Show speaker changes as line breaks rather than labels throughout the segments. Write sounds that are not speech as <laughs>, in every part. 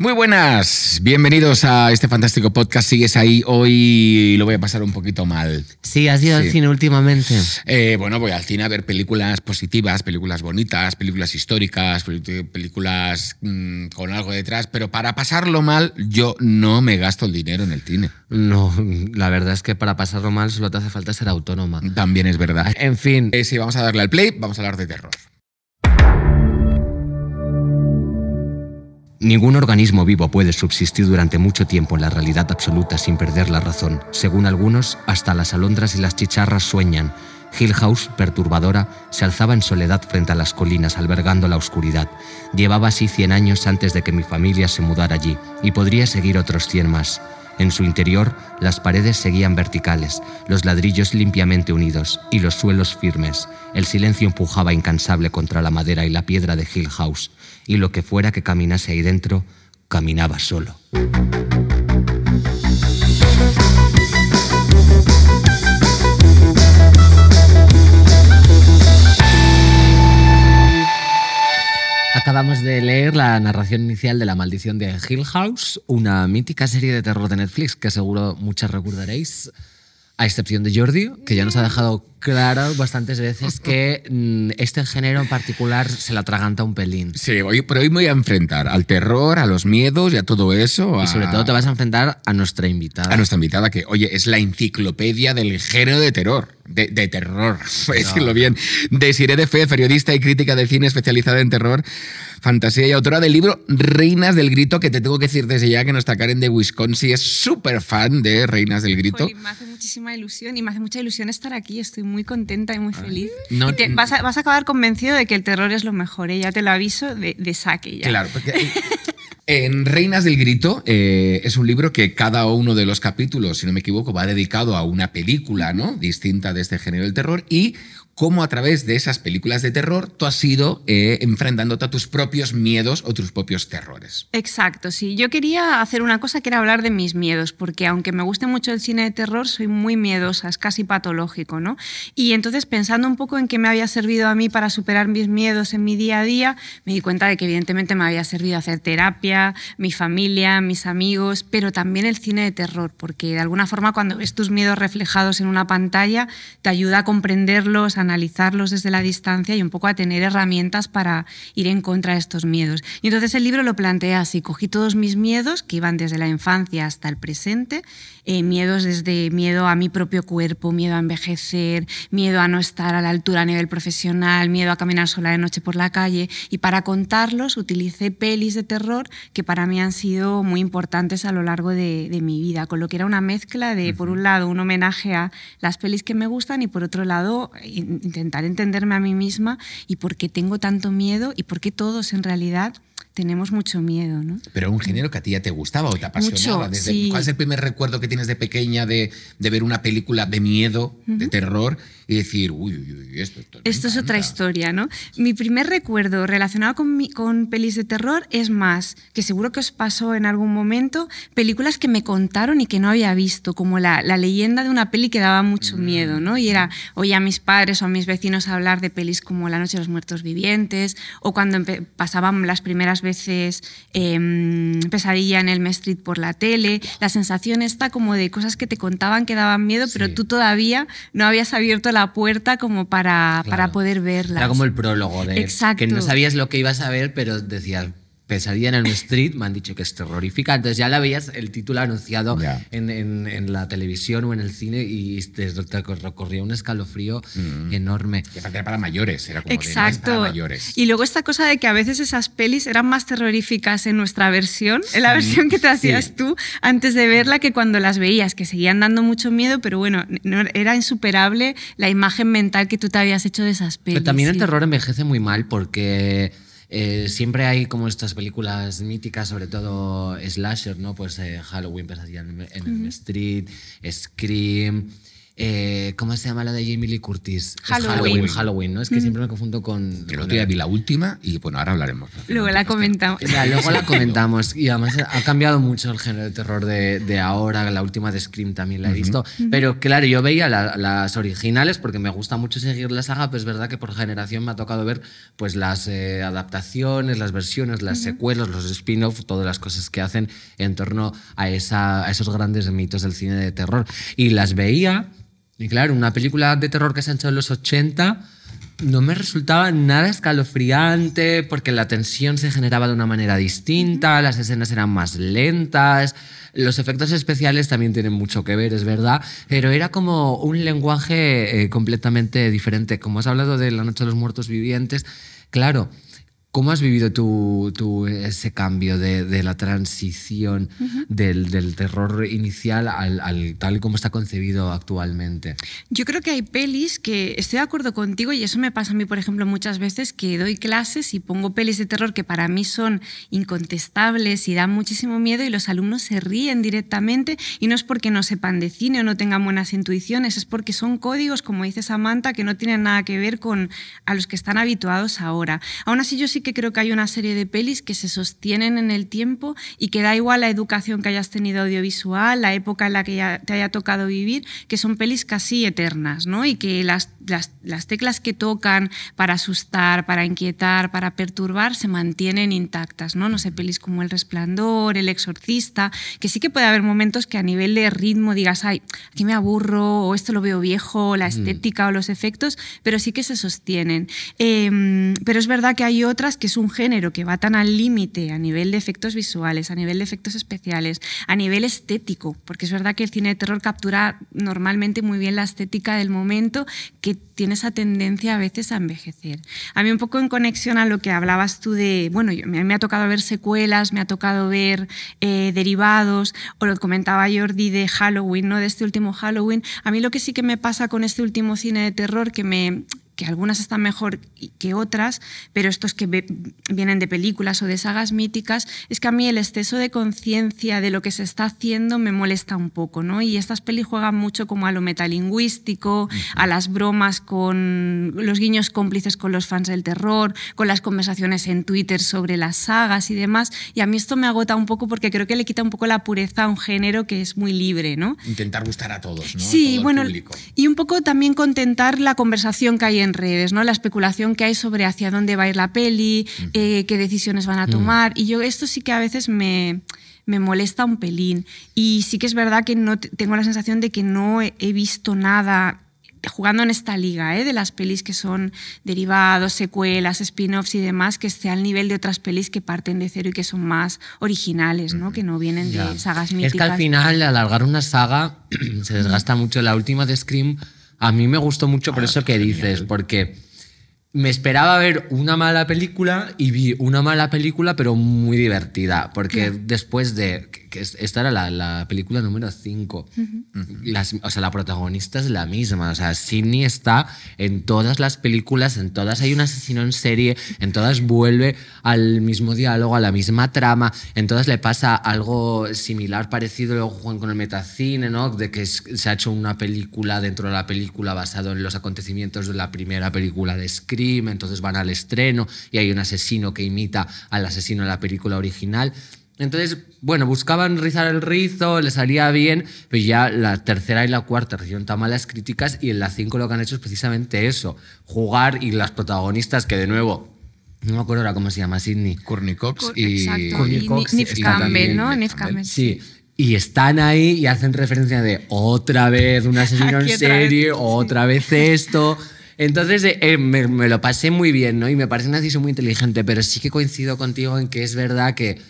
Muy buenas, bienvenidos a este fantástico podcast. Sigues ahí hoy, lo voy a pasar un poquito mal.
Sí, has ido al cine últimamente.
Eh, bueno, voy al cine a ver películas positivas, películas bonitas, películas históricas, películas mm, con algo detrás, pero para pasarlo mal yo no me gasto el dinero en el cine.
No, la verdad es que para pasarlo mal solo te hace falta ser autónoma.
También es verdad.
En fin.
Eh, sí, vamos a darle al play, vamos a hablar de terror.
Ningún organismo vivo puede subsistir durante mucho tiempo en la realidad absoluta sin perder la razón. Según algunos, hasta las alondras y las chicharras sueñan. Hill House, perturbadora, se alzaba en soledad frente a las colinas, albergando la oscuridad. Llevaba así 100 años antes de que mi familia se mudara allí, y podría seguir otros 100 más. En su interior, las paredes seguían verticales, los ladrillos limpiamente unidos y los suelos firmes. El silencio empujaba incansable contra la madera y la piedra de Hill House y lo que fuera que caminase ahí dentro, caminaba solo.
Acabamos de leer la narración inicial de La maldición de Hill House, una mítica serie de terror de Netflix que seguro muchas recordaréis, a excepción de Jordi, que ya nos ha dejado claro bastantes veces que mm, este género en particular se la atraganta un pelín.
Sí, pero hoy me voy a enfrentar al terror, a los miedos y a todo eso.
Y sobre todo te vas a enfrentar a nuestra invitada.
A nuestra invitada, que, oye, es la enciclopedia del género de terror. De, terror, <laughs> por decirlo bien. Desiree de Fe, periodista y crítica de cine especializada en terror fantasía y autora del libro Reinas del Grito, que te tengo que decir desde ya que nuestra Karen de Wisconsin es súper fan de Reinas del Grito.
me hace muchísima ilusión y me hace mucha ilusión estar aquí. Estoy muy contenta y muy feliz. vas, a, acabar convencido de que el terror es lo mejor, ¿eh? ya te lo aviso de, saque. Ya.
Claro, porque en Reinas del Grito eh, es un libro que cada uno de los capítulos, si no me equivoco, va dedicado a una película ¿no? distinta de este género del terror y cómo a través de esas películas de terror tú has ido eh, enfrentándote a tus propios miedos o tus propios terrores.
Exacto, sí. Yo quería hacer una cosa que era hablar de mis miedos, porque aunque me guste mucho el cine de terror, soy muy miedosa, es casi patológico, ¿no? Y entonces pensando un poco en qué me había servido a mí para superar mis miedos en mi día a día, me di cuenta de que evidentemente me había servido hacer terapia, mi familia, mis amigos, pero también el cine de terror, porque de alguna forma cuando ves tus miedos reflejados en una pantalla, te ayuda a comprenderlos, a analizarlos desde la distancia y un poco a tener herramientas para ir en contra de estos miedos. Y entonces el libro lo plantea así, cogí todos mis miedos que iban desde la infancia hasta el presente, eh, miedos desde miedo a mi propio cuerpo, miedo a envejecer, miedo a no estar a la altura a nivel profesional, miedo a caminar sola de noche por la calle. Y para contarlos utilicé pelis de terror que para mí han sido muy importantes a lo largo de, mi vida, con lo que era una mezcla de, por un lado, un homenaje a las pelis que me gustan y por otro lado, intentar entenderme a mí misma y por qué tengo tanto miedo y por qué todos en realidad tenemos mucho miedo, ¿no?
Pero un género que a ti ya te gustaba o te apasionaba.
Mucho,
¿Cuál es el primer recuerdo que tienes de pequeña de, de ver una película de miedo, de terror, y decir, uy, uy, uy esto, esto,
esto es otra historia, ¿no? Mi primer recuerdo relacionado con, mi, con pelis de terror es más, que seguro que os pasó en algún momento, películas que me contaron y que no había visto, como la, la leyenda de una peli que daba mucho mm. miedo, ¿no? Y era, oía a mis padres o a mis vecinos hablar de pelis como La noche de los muertos vivientes, o cuando pasaban las primeras veces em, Pesadilla en el Street por la tele, la sensación está como de cosas que te contaban que daban miedo, pero tú todavía no habías abierto la la puerta como para, para poder verla.
Era como el prólogo de
Exacto.
que no sabías lo que ibas a ver, pero decías, Pesadilla en el Street, me han dicho que es terrorífica. Entonces ya la veías el título anunciado en, en, la televisión o en el cine y te, recorría un escalofrío mm. enorme.
Que era para mayores, era como
Exacto.
De, para mayores.
Y luego esta cosa de que a veces esas pelis eran más terroríficas en nuestra versión, en la versión que te hacías tú antes de verla que cuando las veías, que seguían dando mucho miedo, pero bueno, no, era insuperable la imagen mental que tú te habías hecho de esas pelis.
Pero también el terror envejece muy mal porque eh, siempre hay como estas películas míticas, sobre todo slasher, ¿no? Pues eh, Halloween, Pesadilla en, el Street, Scream. Eh, ¿Cómo se llama la de Jamie Lee Curtis?
Halloween.
Halloween, Halloween, ¿no? Es que siempre me confundo con.
El otro día vi la última y bueno, ahora hablaremos.
Luego la comentamos.
Ya, luego la comentamos. Y además ha cambiado mucho el género de terror de, de ahora. La última de Scream también la he visto. Pero claro, yo veía la- las originales porque me gusta mucho seguir la saga, pero es verdad que por generación me ha tocado ver pues las eh, adaptaciones, las versiones, las secuelas, los spin-off, todas las cosas que hacen en torno a, esa, a esos grandes mitos del cine de terror. Y las veía, y claro, una película de terror que se ha hecho en los 80 no me resultaba nada escalofriante porque la tensión se generaba de una manera distinta, las escenas eran más lentas, los efectos especiales también tienen mucho que ver, es verdad, pero era como un lenguaje eh, completamente diferente. Como has hablado de La Noche de los Muertos Vivientes, claro. ¿Cómo has vivido tú, tú ese cambio de, de la transición del, del terror inicial al, al tal y como está concebido actualmente?
Yo creo que hay pelis que estoy de acuerdo contigo y eso me pasa a mí, por ejemplo, muchas veces que doy clases y pongo pelis de terror que para mí son incontestables y dan muchísimo miedo y los alumnos se ríen directamente y no es porque no sepan de cine o no tengan buenas intuiciones, es porque son códigos, como dice Samantha, que no tienen nada que ver con a los que están habituados ahora. Aún así yo sí que creo que hay una serie de pelis que se sostienen en el tiempo y que da igual la educación que hayas tenido audiovisual, la época en la que ya te haya tocado vivir, que son pelis casi eternas, ¿no? Y que las, las, las teclas que tocan para asustar, para inquietar, para perturbar, se mantienen intactas, ¿no? No sé, pelis como El Resplandor, El Exorcista, que sí que puede haber momentos que a nivel de ritmo digas, ay, aquí me aburro, o esto lo veo viejo, la estética o los efectos, pero sí que se sostienen. Eh, pero es verdad que hay otras que es un género que va tan al límite a nivel de efectos visuales, a nivel de efectos especiales, a nivel estético, porque es verdad que el cine de terror captura normalmente muy bien la estética del momento, que tiene esa tendencia a veces a envejecer. A mí un poco en conexión a lo que hablabas tú de, bueno, yo- a mí me ha tocado ver secuelas, me ha tocado ver eh, derivados, o lo comentaba Jordi de Halloween, ¿no? de este último Halloween. A mí lo que sí que me pasa con este último cine de terror, que me que algunas están mejor que otras, pero estos que ve- vienen de películas o de sagas míticas, es que a mí el exceso de conciencia de lo que se está haciendo me molesta un poco, ¿no? Y estas pelis juegan mucho como a lo metalingüístico, a las bromas con los guiños cómplices con los fans del terror, con las conversaciones en Twitter sobre las sagas y demás, y a mí esto me agota un poco porque creo que le quita un poco la pureza a un género que es muy libre, ¿no?
Intentar gustar a todos, ¿no?
Sí,
Todo
bueno, y un poco también contentar la conversación que hay en redes, ¿no? La especulación que hay sobre hacia dónde va a ir la peli, eh, qué decisiones van a tomar. Y yo esto sí que a veces me, me molesta un pelín. Y sí que es verdad que no te- tengo la sensación de que no he, he visto nada jugando en esta liga, ¿eh? de las pelis que son derivados, secuelas, spin-offs y demás, que esté al nivel de otras pelis que parten de cero y que son más originales, ¿no? que no vienen
Ya.
de sagas
Es
míticas.
que al final, alargar una saga <clears throat> se desgasta mucho. La última de Scream a mí me gustó mucho por
Ah,
eso que
genial.
dices, porque me esperaba ver una mala película y vi una mala película, pero muy divertida. Porque después de. Que- que es- esta era la, la película número 5. O sea, la protagonista es la misma. O sea, Sidney está en todas las películas, en todas hay un asesino en serie, en todas vuelve al mismo diálogo, a la misma trama, en todas le pasa algo similar, parecido, luego juegan con el metacine, ¿no? De que se ha hecho una película dentro de la película basado en los acontecimientos de la primera película de Scream, entonces van al estreno y hay un asesino que imita al asesino de la película original. Entonces, bueno, buscaban rizar el rizo, le salía bien, pero ya la tercera y la cuarta recibieron tan malas críticas y en la cinco lo que han hecho es precisamente eso, jugar y las protagonistas que de nuevo, no me acuerdo ahora cómo se llama, Sidney.
Courtney Cox y...
Y
Cox
Nif
está
Campbell,
también,
¿no? Nif
Campbell.
Sí. Y están ahí y hacen referencia de otra vez un <laughs> asesino en
Aquí otra vez,
serie, otra vez esto. Entonces eh, eh, me, me lo pasé muy bien, ¿no? Y me parece una decisión muy inteligente, pero sí que coincido contigo en que es verdad que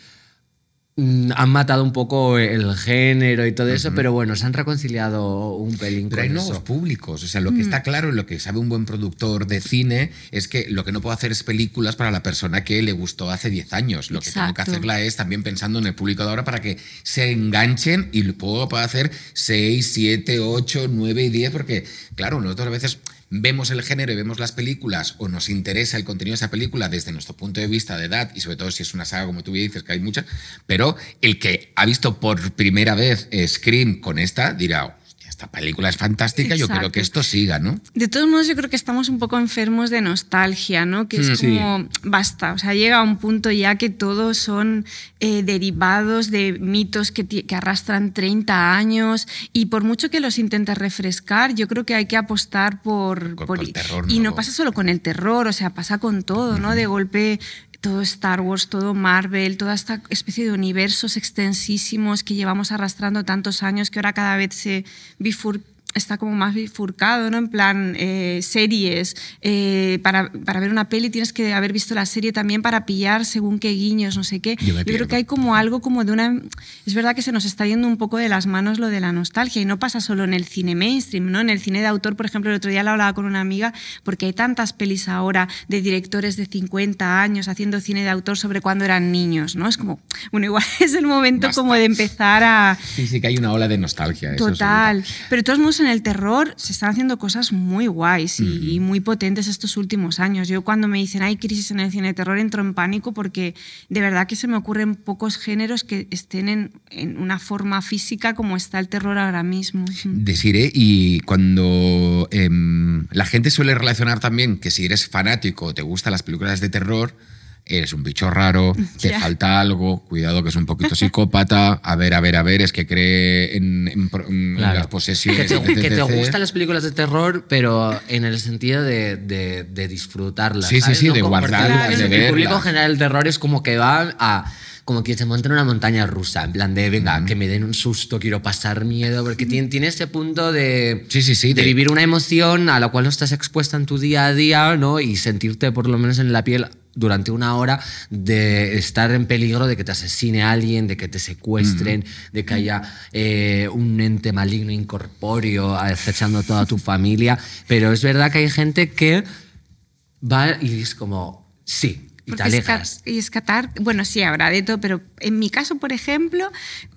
han matado un poco el género y todo eso, pero bueno, se han reconciliado un pelín
Pero
con
hay nuevos
eso.
públicos. O sea, lo que está claro y lo que sabe un buen productor de cine es que lo que no puedo hacer es películas para la persona que le gustó hace 10 años. Lo que tengo que hacerla es también pensando en el público de ahora para que se enganchen y luego puedo hacer 6, 7, 8, 9 y 10, porque, claro, nosotros a veces vemos el género y vemos las películas o nos interesa el contenido de esa película desde nuestro punto de vista de edad y sobre todo si es una saga como tú bien dices que hay muchas, pero el que ha visto por primera vez Scream con esta dirá, "Hostia, esta película es fantástica, yo creo que esto siga, ¿no?
De todos modos, yo creo que estamos un poco enfermos de nostalgia, ¿no? Que es mm, como, basta, o sea, llega a un punto ya que todos son eh, derivados de mitos que, que, arrastran 30 años y por mucho que los intentes refrescar, yo creo que hay que apostar por...
por, el terror.
Y no pasa solo con el terror, o sea, pasa con todo, ¿no? De golpe todo Star Wars, todo Marvel, toda esta especie de universos extensísimos que llevamos arrastrando tantos años que ahora cada vez se bifurca está como más bifurcado, ¿no? En plan, eh, series. Eh, para, para, ver una peli tienes que haber visto la serie también para pillar según qué guiños, no sé qué. Yo, creo que hay como algo como de una... Es verdad que se nos está yendo un poco de las manos lo de la nostalgia y no pasa solo en el cine mainstream, ¿no? En el cine de autor, por ejemplo, el otro día lo hablaba con una amiga porque hay tantas pelis ahora de directores de 50 años haciendo cine de autor sobre cuando eran niños, ¿no? Es como, bueno, igual <laughs> es el momento como de empezar a...
Sí, sí que hay una ola de nostalgia.
Total. Pero de todos modos en el terror se están haciendo cosas muy guays y, muy potentes estos últimos años. Yo cuando me dicen hay crisis en el cine de terror entro en pánico porque de verdad que se me ocurren pocos géneros que estén en, una forma física como está el terror ahora mismo.
Deciré, y cuando em, la gente suele relacionar también que si eres fanático o te gustan las películas de terror, eres un bicho raro, <laughs> te falta algo, cuidado que es un poquito <laughs> psicópata, a ver, a ver, a ver, es que cree en, las posesiones.
Que te, gustan las películas de terror, pero en el sentido de, disfrutarlas.
Sí, sí, sí, de guardarlas, de
El público general del terror es como que va a como que se monta en una montaña rusa, en plan de, venga, que me den un susto, quiero pasar miedo, porque tiene, tiene ese punto de,
sí, sí, sí,
de, vivir una emoción a la cual no estás expuesta en tu día a día, ¿no? Y sentirte por lo menos en la piel durante una hora de estar en peligro de que te asesine alguien, de que te secuestren, de que haya eh, un ente maligno incorpóreo acechando toda tu familia. Pero es verdad que hay gente que va y es como, sí, y te alejas.
Y escatar, bueno, sí, habrá de todo, pero en mi caso, por ejemplo,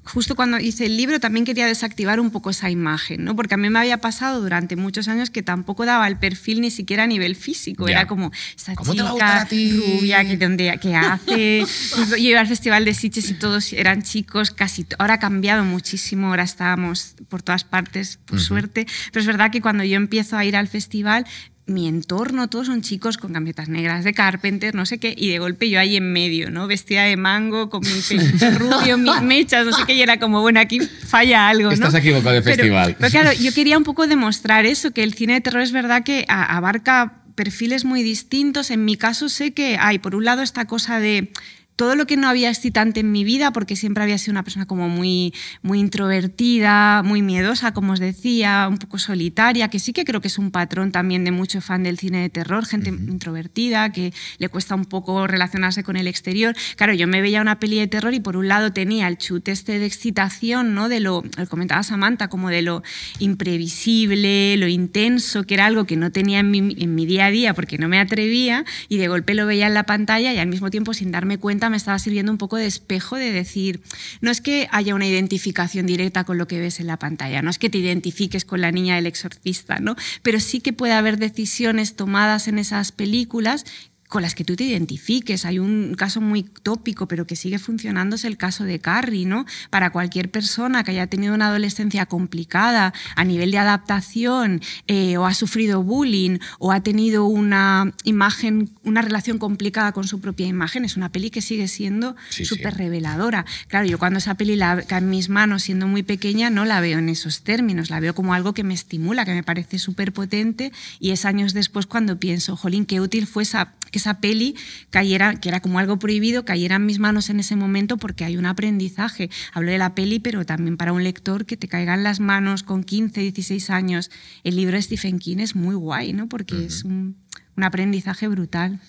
justo cuando hice el libro también quería desactivar un poco esa imagen, ¿no? Porque a mí me había pasado durante muchos años que tampoco daba el perfil ni siquiera a nivel físico. Era como, esta chica rubia que, donde, que hace... Yo iba al Festival de Sitges y todos eran chicos, casi... Ahora ha cambiado muchísimo, ahora estábamos por todas partes, por suerte. Pero es verdad que cuando yo empiezo a ir al festival mi entorno, todos son chicos con camisetas negras de Carpenter, no sé qué, y de golpe yo ahí en medio, ¿no? Vestida de mango, con mi <laughs> rubio, mis mechas, no sé qué, y era como, bueno, aquí falla algo, ¿no?
Estás equivocado de festival.
Pero, claro, yo <laughs> quería un poco demostrar eso, que el cine de terror es verdad que abarca perfiles muy distintos. En mi caso sé que hay, por un lado, esta cosa de todo lo que no había excitante en mi vida, porque siempre había sido una persona como muy, muy introvertida, muy miedosa, como os decía, un poco solitaria, que sí que creo que es un patrón también de mucho fan del cine de terror, gente introvertida, que le cuesta un poco relacionarse con el exterior. Claro, yo me veía una peli de terror y por un lado tenía el chute este de excitación, ¿no? De lo, lo comentaba Samantha, como de lo imprevisible, lo intenso, que era algo que no tenía en mi, en mi día a día porque no me atrevía y de golpe lo veía en la pantalla y al mismo tiempo sin darme cuenta me estaba sirviendo un poco de espejo de decir, no es que haya una identificación directa con lo que ves en la pantalla, no es que te identifiques con la niña del exorcista, ¿no? Pero sí que puede haber decisiones tomadas en esas películas con las que tú te identifiques. Hay un caso muy tópico, pero que sigue funcionando, es el caso de Carrie, ¿no? Para cualquier persona que haya tenido una adolescencia complicada a nivel de adaptación, eh, o ha sufrido bullying, o ha tenido una imagen, una relación complicada con su propia imagen, es una peli que sigue siendo súper reveladora. Claro, yo cuando esa peli la cae en mis manos siendo muy pequeña, no la veo en esos términos, la veo como algo que me estimula, que me parece súper potente, y es años después cuando pienso, jolín, qué útil fue esa que esa peli cayera, que era como algo prohibido, cayera en mis manos en ese momento porque hay un aprendizaje. Hablo de la peli, pero también para un lector que te caiga en las manos con 15, 16 años. El libro de Stephen King es muy guay, ¿no? Porque es un, aprendizaje brutal.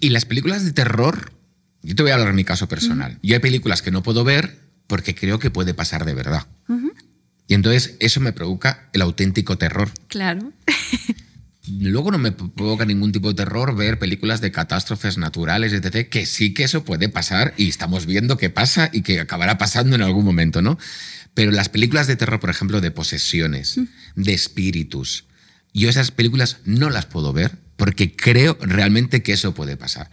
Y las películas de terror, yo te voy a hablar en mi caso personal. Yo hay películas que no puedo ver porque creo que puede pasar de verdad. Y entonces eso me provoca el auténtico terror.
Claro. <laughs>
Luego no me provoca ningún tipo de terror ver películas de catástrofes naturales, etc., que sí que eso puede pasar y estamos viendo que pasa y que acabará pasando en algún momento, ¿no? Pero las películas de terror, por ejemplo, de posesiones, mm. de espíritus, yo esas películas no las puedo ver porque creo realmente que eso puede pasar.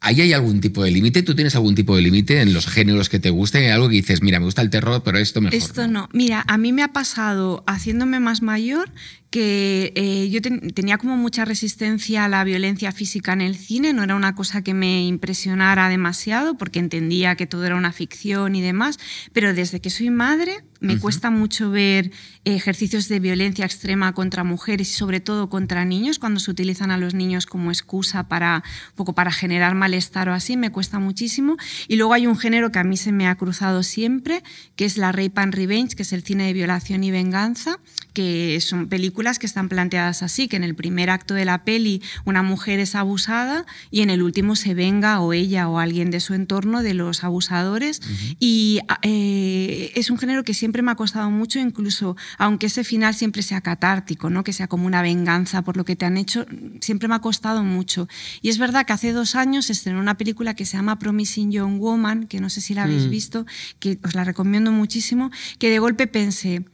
¿Ahí hay algún tipo de límite? ¿Tú tienes algún tipo de límite en los géneros que te gusten? ¿Algo que dices, mira, me gusta el terror, pero esto mejor?
Esto no. Mira, a mí me ha pasado, haciéndome más mayor, que eh, yo tenía como mucha resistencia a la violencia física en el cine, no era una cosa que me impresionara demasiado porque entendía que todo era una ficción y demás, pero desde que soy madre me cuesta mucho ver ejercicios de violencia extrema contra mujeres y sobre todo contra niños cuando se utilizan a los niños como excusa para poco para generar malestar o así, me cuesta muchísimo. Y luego hay un género que a mí se me ha cruzado siempre, que es la rape and revenge, que es el cine de violación y venganza, que son películas que están planteadas así, que en el primer acto de la peli una mujer es abusada y en el último se venga o ella o alguien de su entorno de los abusadores. Y eh, es un género que siempre me ha costado mucho, incluso aunque ese final siempre sea catártico, ¿no? que sea como una venganza por lo que te han hecho, siempre me ha costado mucho. Y es verdad que hace dos años estrenó una película que se llama Promising Young Woman, que no sé si la habéis mm. visto, que os la recomiendo muchísimo, que de golpe pensé,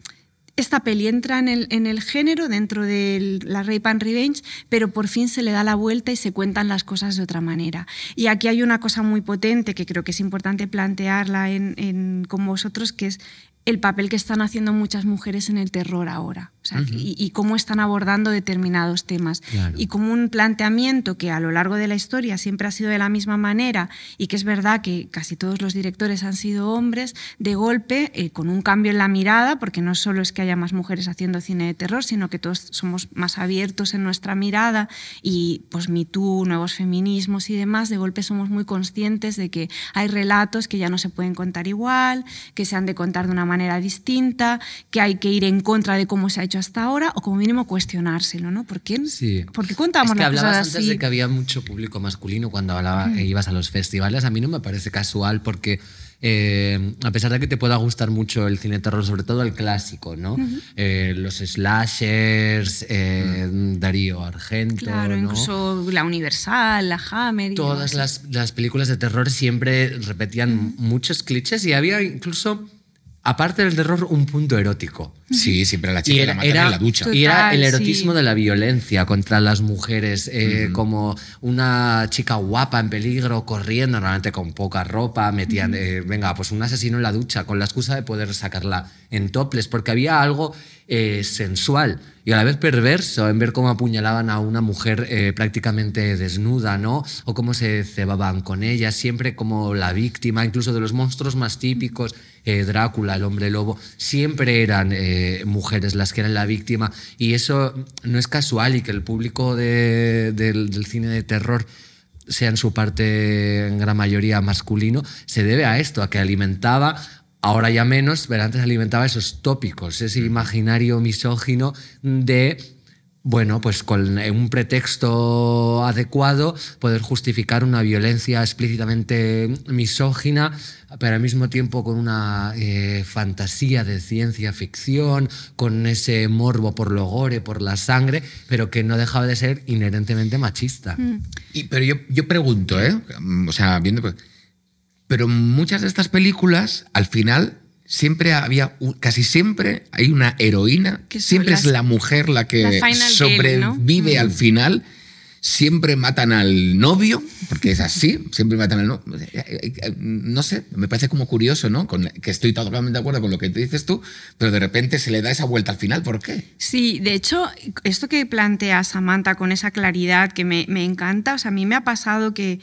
esta peli entra en el, en el género dentro de la Rape and Revenge, pero por fin se le da la vuelta y se cuentan las cosas de otra manera. Y aquí hay una cosa muy potente que creo que es importante plantearla en, con vosotros, que es el papel que están haciendo muchas mujeres en el terror ahora y, cómo están abordando determinados temas. Y como un planteamiento que a lo largo de la historia siempre ha sido de la misma manera y que es verdad que casi todos los directores han sido hombres, de golpe, eh, con un cambio en la mirada, porque no solo es que haya más mujeres haciendo cine de terror, sino que todos somos más abiertos en nuestra mirada y pues Me Too, nuevos feminismos y demás, de golpe somos muy conscientes de que hay relatos que ya no se pueden contar igual, que se han de contar de una manera distinta, que hay que ir en contra de cómo se ha hecho hasta ahora o como mínimo cuestionárselo, ¿no? ¿Por qué,
sí.
¿por qué contamos
es que
hablabas
antes de que había mucho público masculino cuando hablaba, mm. ibas a los festivales. A mí no me parece casual porque eh, a pesar de que te pueda gustar mucho el cine terror, sobre todo el clásico, ¿no? Eh, los slashers, eh. Darío Argento.
Claro, incluso la Universal, la Hammer.
Todas las, las, películas de terror siempre repetían muchos clichés y había incluso aparte del terror, un punto erótico.
Sí, siempre la chica la en la ducha.
y era el erotismo de la violencia contra las mujeres, eh, como una chica guapa en peligro, corriendo, normalmente con poca ropa, metían, eh, venga, pues un asesino en la ducha, con la excusa de poder sacarla en toples, porque había algo eh, sensual y a la vez perverso en ver cómo apuñalaban a una mujer eh, prácticamente desnuda, ¿no? O cómo se cebaban con ella, siempre como la víctima, incluso de los monstruos más típicos, eh, Drácula, el hombre lobo, siempre eran mujeres las que eran la víctima. Y eso no es casual y que el público del cine de terror sea en su parte en gran mayoría masculino, se debe a esto, a que alimentaba ahora ya menos, pero antes alimentaba esos tópicos, ese imaginario misógino de, bueno, pues con un pretexto adecuado poder justificar una violencia explícitamente misógina, pero al mismo tiempo con una eh, fantasía de ciencia ficción, con ese morbo por lo gore, por la sangre, pero que no dejaba de ser inherentemente machista. Mm.
Y, pero yo, yo pregunto, ¿eh? O sea, viendo... Pero muchas de estas películas, al final, siempre había, casi siempre hay una heroína, que siempre es la mujer la que sobrevive al final. Siempre matan al novio, porque es así, siempre matan al novio. No sé, me parece como curioso, ¿no? Con, que estoy totalmente de acuerdo con lo que dices tú, pero de repente se le da esa vuelta al final, ¿por qué?
Sí, de hecho, esto que plantea Samantha con esa claridad que me, me encanta, o sea, a mí me ha pasado que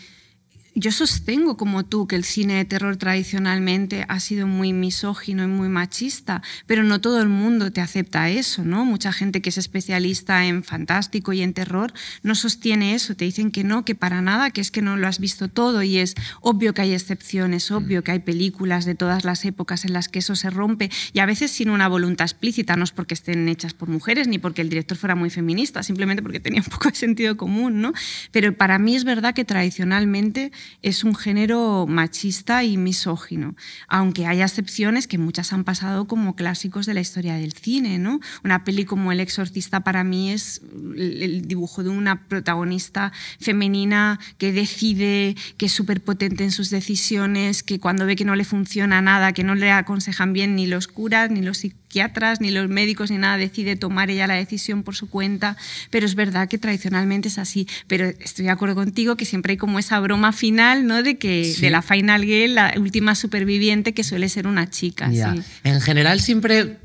yo sostengo como tú que el cine de terror tradicionalmente ha sido muy misógino y muy machista, pero no todo el mundo te acepta eso, ¿no? Mucha gente que es especialista en fantástico y en terror no sostiene eso, te dicen que no, que para nada, que es que no lo has visto todo y es obvio que hay excepciones, obvio que hay películas de todas las épocas en las que eso se rompe y a veces sin una voluntad explícita, no es porque estén hechas por mujeres ni porque el director fuera muy feminista, simplemente porque tenía un poco de sentido común, ¿no? Pero para mí es verdad que tradicionalmente es un género machista y misógino, aunque hay excepciones que muchas han pasado como clásicos de la historia del cine. ¿no? Una peli como El exorcista para mí es el dibujo de una protagonista femenina que decide, que es súper potente en sus decisiones, que cuando ve que no le funciona nada, que no le aconsejan bien ni los curas, ni los psicólogos, psiquiatras, ni los médicos, ni nada, decide tomar ella la decisión por su cuenta, pero es verdad que tradicionalmente es así. Pero estoy de acuerdo contigo que siempre hay como esa broma final, ¿no? De que de la Final Girl, la última superviviente, que suele ser una chica. Sí.
En general siempre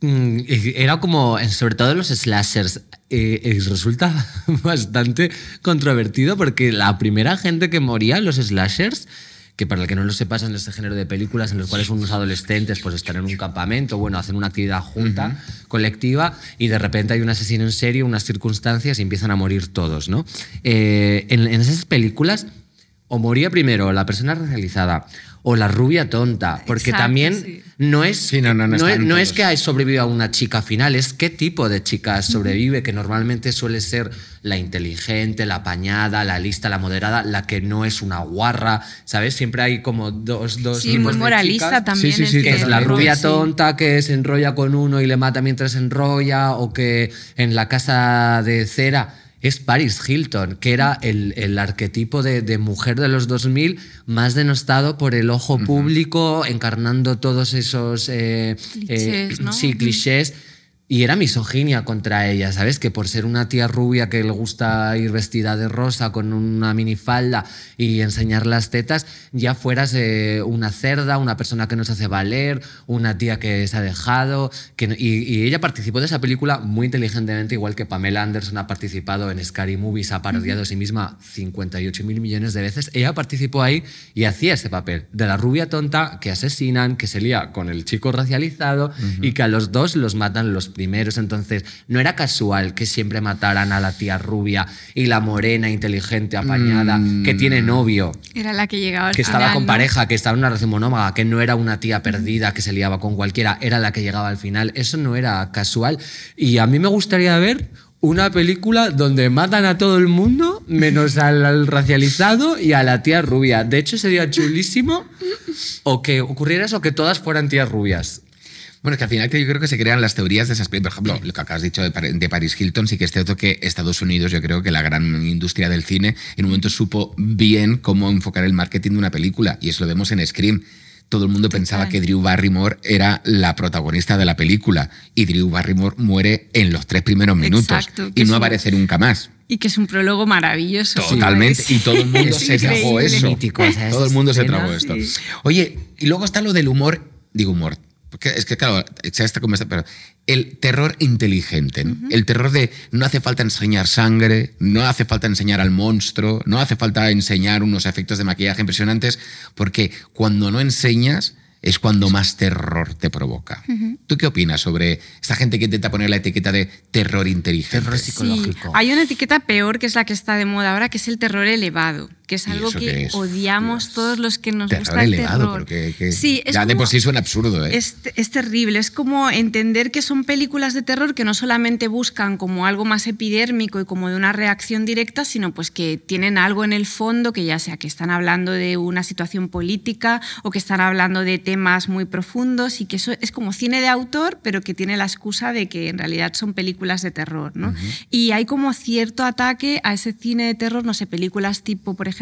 mm, era como, sobre todo en los slashers, eh, eh, resulta <laughs> bastante controvertido porque la primera gente que moría en los slashers que para el que no lo sepa son este género de películas en los cuales unos adolescentes pues están en un campamento, bueno, hacen una actividad junta, colectiva, y de repente hay un asesino en serie, unas circunstancias y empiezan a morir todos, ¿no? Eh, en, en esas películas o moría primero la persona racializada o la rubia tonta, porque
Exacto,
también
sí.
no es
Sí, no, no, no
no, es, no que hay sobrevivido a una chica final, es qué tipo de chica sobrevive, que normalmente suele ser la inteligente, la apañada, la lista, la moderada, la que no es una guarra, ¿sabes? Siempre hay como dos, dos
Sí,
tipos
muy
de
moralista
chicas.
también.
Sí, sí,
Que es la rubia tonta que se enrolla con uno y le mata mientras se enrolla, o que en la casa de cera es Paris Hilton, que era el, el arquetipo de, de mujer de los 2000 más denostado por el ojo público, encarnando todos esos eh,
Clichés, ¿no?
sí, clichés. Y era misoginia contra ella, ¿sabes? Que por ser una tía rubia que le gusta ir vestida de rosa con una minifalda y enseñar las tetas, ya fueras eh, una cerda, una persona que no se hace valer, una tía que se ha dejado. Que, y, y ella participó de esa película muy inteligentemente, igual que Pamela Anderson ha participado en Scary Movies, ha parodiado a sí misma 58 mil millones de veces. Ella participó ahí y hacía ese papel de la rubia tonta que asesinan, que se lía con el chico racializado y que a los dos los matan los primeros. Entonces, no era casual que siempre mataran a la tía rubia y la morena, inteligente, apañada, que tiene novio,
Era la que llegaba al
que estaba con
¿no?
pareja, que estaba en una relación monómaga, que no era una tía perdida que se liaba con cualquiera, era la que llegaba al final. Eso no era casual. Y a mí me gustaría ver una película donde matan a todo el mundo, menos al, al racializado y a la tía rubia. De hecho, sería chulísimo o que ocurriera eso, que todas fueran tías rubias.
Bueno, es que al final que yo creo que se crean las teorías de esas películas. Por ejemplo, lo que acabas dicho de, Par- de Paris Hilton, sí que es cierto que Estados Unidos, yo creo que la gran industria del cine, en un momento supo bien cómo enfocar el marketing de una película. Y eso lo vemos en Scream. Todo el mundo pensaba que Drew Barrymore era la protagonista de la película. Y Drew Barrymore muere en los tres primeros minutos.
Exacto,
y no
un-
aparece nunca más.
Y que es un prólogo maravilloso.
Totalmente.
Sí.
Y todo el mundo
Es
se tragó eso.
Mítico,
todo el mundo se tragó esto.
sí.
Oye, y luego está lo del humor, digo humor. Porque es que, claro, esta conversa, pero el terror inteligente, ¿no? el terror de no hace falta enseñar sangre, no hace falta enseñar al monstruo, no hace falta enseñar unos efectos de maquillaje impresionantes, porque cuando no enseñas es cuando más terror te provoca. ¿Tú qué opinas sobre esta gente que intenta poner la etiqueta de terror inteligente?
Terror
Sí,
psicológico.
hay una etiqueta peor que es la que está de moda ahora, que es el terror elevado, que es
¿Y
algo que
es?
odiamos
Dios.
todos los que nos
terror
gusta el
elevado,
terror.
porque que-
sí, es
ya de por sí suena absurdo. ¿eh?
Es, es terrible, es como entender que son películas de terror que no solamente buscan como algo más epidérmico y como de una reacción directa, sino pues que tienen algo en el fondo, que ya sea que están hablando de una situación política o que están hablando de temas muy profundos y que eso es como cine de autor, pero que tiene la excusa de que en realidad son películas de terror. ¿no? Y hay como cierto ataque a ese cine de terror, no sé, películas tipo, por ejemplo,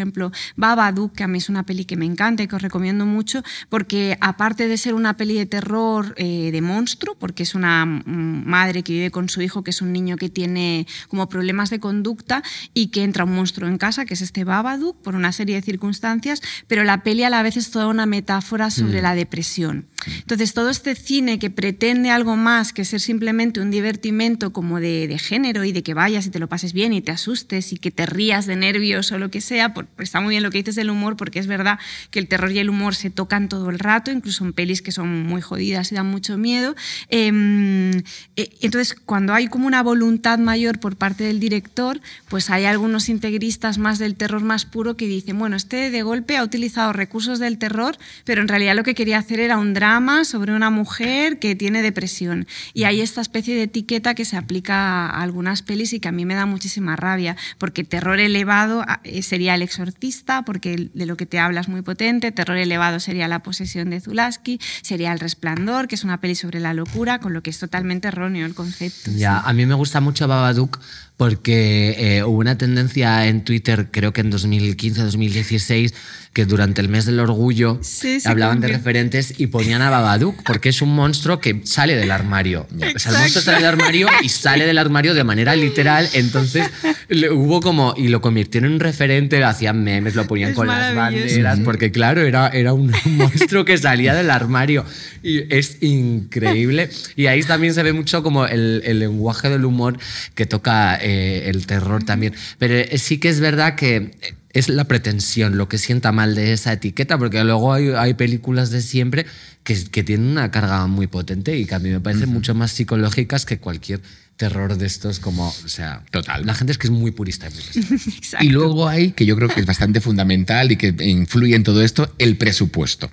Babadook, que a mí es una peli que me encanta y que os recomiendo mucho, porque aparte de ser una peli de terror eh, de monstruo, porque es una mm, madre que vive con su hijo, que es un niño que tiene como problemas de conducta y que entra un monstruo en casa, que es este Babadook, por una serie de circunstancias, pero la peli a la vez es toda una metáfora sobre la depresión. Entonces, todo este cine que pretende algo más que ser simplemente un divertimento como de, de género y de que vayas y te lo pases bien y te asustes y que te rías de nervios o lo que sea, por- está muy bien lo que dices del humor, porque es verdad que el terror y el humor se tocan todo el rato, incluso en pelis que son muy jodidas y dan mucho miedo. Em, eh, entonces, cuando hay como una voluntad mayor por parte del director, pues hay algunos integristas más del terror más puro que dicen, bueno, este de golpe ha utilizado recursos del terror, pero en realidad lo que quería hacer era un drama sobre una mujer que tiene depresión. Y hay esta especie de etiqueta que se aplica a algunas pelis y que a mí me da muchísima rabia, porque terror elevado ah, eh, sería El exorcista, porque de lo que te habla es muy potente, terror elevado sería La posesión de Zulaski, sería El resplandor, que es una peli sobre la locura, con lo que es totalmente erróneo el concepto.
Ya, a mí me gusta mucho Babadook porque eh, hubo una tendencia en Twitter, creo que en 2015-2016, que durante el mes del orgullo
Sí, sí,
hablaban de
que-
referentes y ponían a Babadook, porque es un monstruo que sale del armario. O sea, el monstruo sale del armario y sale del armario de manera literal. Entonces le- hubo como. Y lo convirtieron en un referente, hacían memes, lo ponían
Es
con las banderas, porque claro, era, era un <laughs> monstruo que salía del armario. Y es increíble. Y ahí también se ve mucho como el, el lenguaje del humor que toca eh, el terror también. Pero eh, sí que es verdad que es la pretensión lo que sienta mal de esa etiqueta, porque luego hay, hay películas de siempre que, que tienen una carga muy potente y que a mí me parecen mucho más psicológicas que cualquier terror de estos como, o sea,
Total.
La gente es que es muy purista. y muy. <laughs>
Exacto.
Y luego hay, que yo creo que es bastante fundamental y que influye en todo esto, el presupuesto.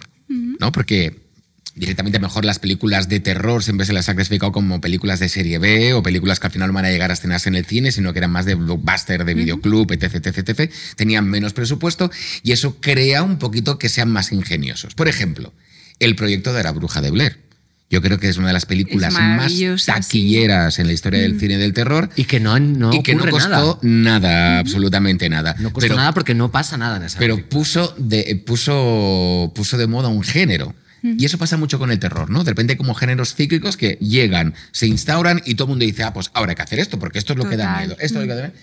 ¿no? Porque directamente mejor las películas de terror siempre se las ha clasificado como películas de serie B o películas que al final no van a llegar a estrenarse en el cine, sino que eran más de blockbuster, de videoclub, etc, etc, etc. Tenían menos presupuesto y eso crea un poquito que sean más ingeniosos. Por ejemplo, el proyecto de la bruja de Blair. Yo creo que es una de las películas más
maravillosa, sí.
taquilleras en la historia del cine del terror
Y que no, no
y que no costó
nada.
nada, absolutamente nada.
No costó
Pero-
nada porque no pasa nada en esa
pero
película.
puso de, puso, puso de moda un género. Y eso pasa mucho con el terror, ¿no? De repente hay como géneros cíclicos que llegan, se instauran y todo el mundo dice, ah, pues ahora hay que hacer esto, porque esto es lo que da miedo. Esto es lo que da miedo.